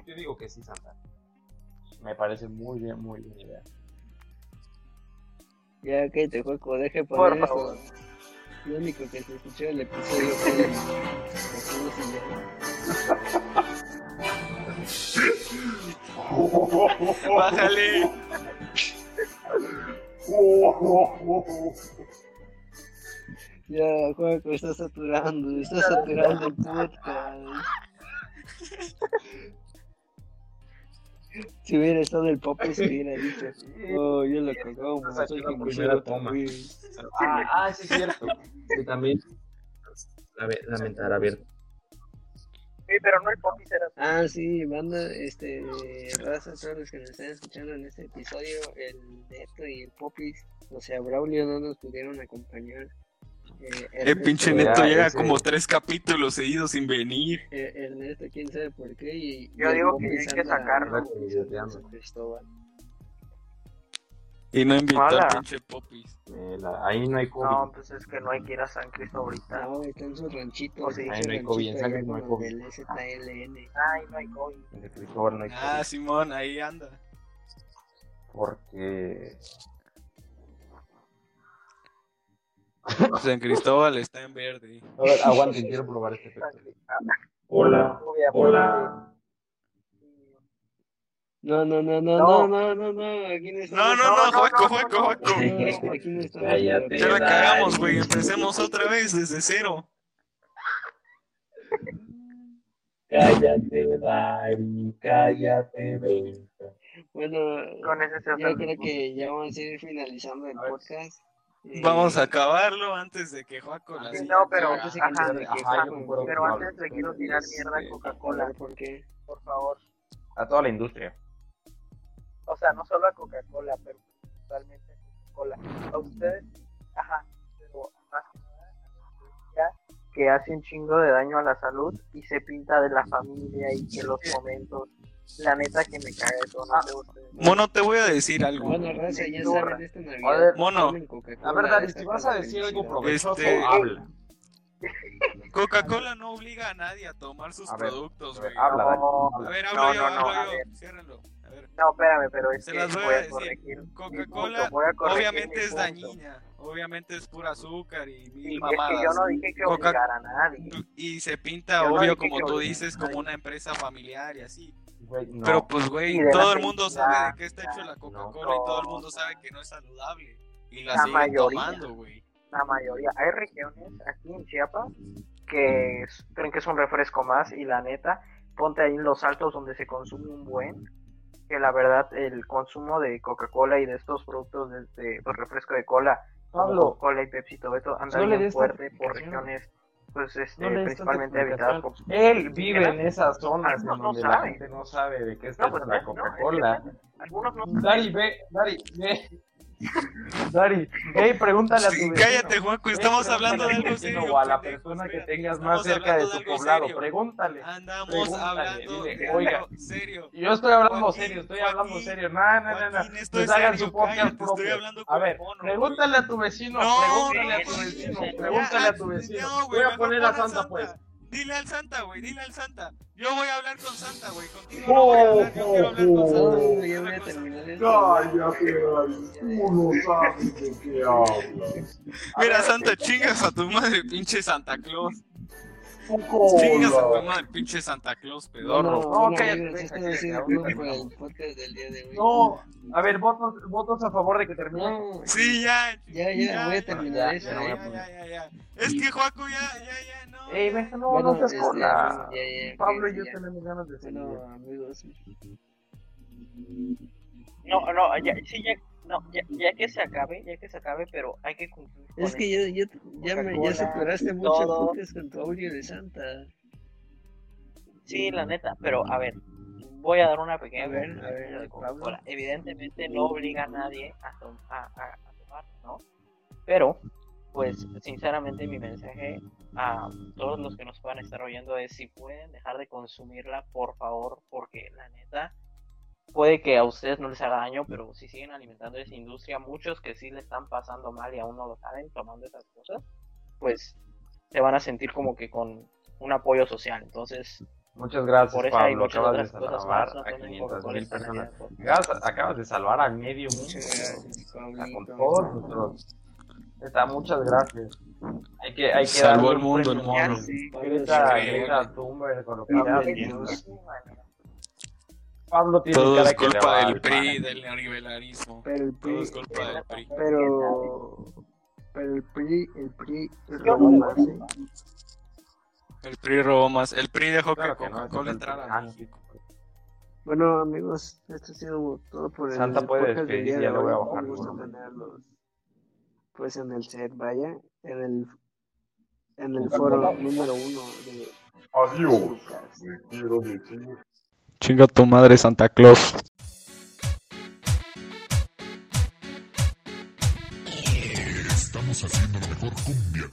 Yo digo que sí, Santa. Me parece muy bien, muy bien idea. Ya que te juego, deje Por poner favor. eso. Lo único que se escuchó el episodio fue (laughs) Bájale. Ya, Juaco, está saturando, está saturando el podcast. Si hubiera estado el Pope, se hubiera dicho, oh, yo lo cagamos, Esa soy toma. también. Ah, ah, sí es cierto. Que también lame- lamentar abierto. Sí, pero no el Poppy. Ah, sí, banda, este, raza, todos los que nos están escuchando en este episodio, el Neto y el Popis, o sea, Braulio no nos pudieron acompañar. Eh, El pinche neto llega ese- como tres capítulos seguidos sin venir. Eh, Ernesto, quién sabe por qué. Y, Yo y digo que hay que sacarlo. San Cristóbal. Y no invitó Hola. al pinche Popis. Eh, la- ahí no hay COVID. No, pues es que no hay que ir a San Cristo ahorita. No, está en su ranchito. Sí. pinche Ahí no hay COVID, en San Luis no hay COVID. el ZLN. Ay, no hay COVID. En el Cristóbal no hay Ah, COVID. Simón, ahí anda. Porque. San Cristóbal está en verde. (laughs) A ver, aguanten, quiero probar este efecto. Hola, Obviamente. hola. No, no, no, no, No. no, no, no, no, aquí no está. No, no, no, Juaco, Juaco, Juaco. No, aquí no está. Cállate. Ya la cagamos, güey. Empecemos otra vez desde cero. Cállate, Dari, cállate, ven. Bueno, Con ese yo creo mismo. que ya vamos a ir finalizando el podcast. Eh, Vamos a acabarlo antes de que Juaco la Sí, siga. no, pero, ajá, ajá, Pero antes le quiero tirar mierda a A Coca-Cola, ¿por qué? por favor. A toda la industria. O sea, no solo a Coca-Cola, pero principalmente a Coca-Cola. A ustedes, ajá, pero más que nada a la industria que hace un chingo de daño a la salud y se pinta de la familia y que los momentos. La neta que me caga eso, no sé ustedes. Mono, te voy a decir algo. Bueno, raza, ya saben esta Navidad. A ver, mono. La verdad, si vas a decir algo provechoso, Este- habla. Coca-Cola no obliga a nadie a tomar sus A ver, productos, a ver, güey. habla, No, A ver, hablo No, yo, no, no, hablo yo. ver. Ciérralo. Ver. No, espérame, pero es Se que las voy voy a decir. Coca-Cola, obviamente es dañina. Obviamente es pura azúcar y Sí, mil es mamadas. que yo no dije que obligar a nadie. Y se pinta, Yo obvio, como tú dices, como una empresa familiar y así. Güey, no. Pero pues, güey, Y todo el mundo sabe de qué está hecho la no, Coca-Cola y todo el mundo sabe que no es saludable. Y la, La siguen mayoría. tomando, güey. La mayoría. Hay regiones aquí en Chiapas que es- creen que es un refresco más y la neta, ponte ahí en los altos donde se consume un buen, que la verdad el consumo de Coca-Cola y de estos productos de, de, pues, refresco de cola, Coca-Cola y Pepsi, todo eso, anda no bien fuerte por regiones pues este, no principalmente habitadas por. Él vive en esas zonas en no donde la gente no sabe de qué es No, pues, la Coca-Cola. algunos no Dari, ve, Dari, ve. Dari, hey, pregúntale a tu vecino. cállate, Juanco, estamos hablando de algo serio. O a la persona que tengas más cerca de tu poblado, serio. pregúntale. Andamos Pregúntale, hablando dile, de oiga, serio. Yo estoy hablando Joaquín, serio, estoy hablando serio. No, no, no, no. Pues es hagan su podcast propio. A ver, pregúntale a tu vecino, No, pregúntale a tu no, vecino, no, pregúntale a tu no, vecino. Voy a poner pon a Santa, pues. Dile al Santa, güey, dile al Santa. Yo voy a hablar con Santa, güey. Contigo no voy a hablar, yo quiero hablar con No, Santa. ya voy a terminar esto. Cállate, tú no sabes de qué hablas. Mira, Santa, chingas a tu madre, pinche Santa Claus. Tu Chingas a tu madre, pinche Santa Claus, pedorro. No, bueno, cállate. No, a ver, votos, votos a favor de que termine. No, Sí, ya. Ya, ya, voy a terminar ya, eso. ya, Ya, ¿eh? ya, ya, ya, ya. Es que Juaco ya, ya, ya, no. Ey, no, Bueno, no seas este, cola. Pablo y yo ya. tenemos ganas de seguir. Bueno, amigos, No, no, ya, sí, ya, no, ya, ya que se acabe, ya que se acabe, pero hay que cumplir es que ya, ya, ya, me, ya superaste con tu audio de Santa. Sí, la neta, pero a ver, voy a dar una pequeña A ver, a ver, de. Coca-Cola. Evidentemente no obliga a nadie a, tom- a, a- a tomar, ¿no? Pero, pues, sinceramente mi mensaje a todos los que nos puedan estar oyendo es si pueden dejar de consumirla, por favor, porque la neta puede que a ustedes no les haga daño, pero si siguen alimentando esa industria, muchos que sí le están pasando mal y aún no lo saben tomando esas cosas, pues se van a sentir como que con un apoyo social. Entonces, Muchas gracias, por eso hay Pablo. muchas Acabas de cosas salvar más. No a tomen 500 Coca-Cola mil personas. Favor. Acabas, acabas de salvar al medio mundo. Pablito. con todos nuestros. Neta, muchas gracias. Hay que, hay que Salvó el un mundo, el mono. Sí, Greta. Greta Thunberg, con lo que Pablo, tiene Todo cara es que culpa va del PRI, pan. del neoliberalismo. Pero el Todo PRI, es culpa del PRI. pero, pero el PRI, el PRI robó no, más, ¿eh? El PRI robó más. El PRI dejó Claro que que no, Coca-Cola el entrara a México. Bueno, amigos, esto ha sido todo por el Santa puede podcast del despedirse, día ya de le voy a bajar Un gusto tenerlos, pues, en el set, vaya, en el, en el foro número uno de Adiós. Le quiero decir Chinga tu madre, Santa Claus. Estamos haciendo la mejor cumbia.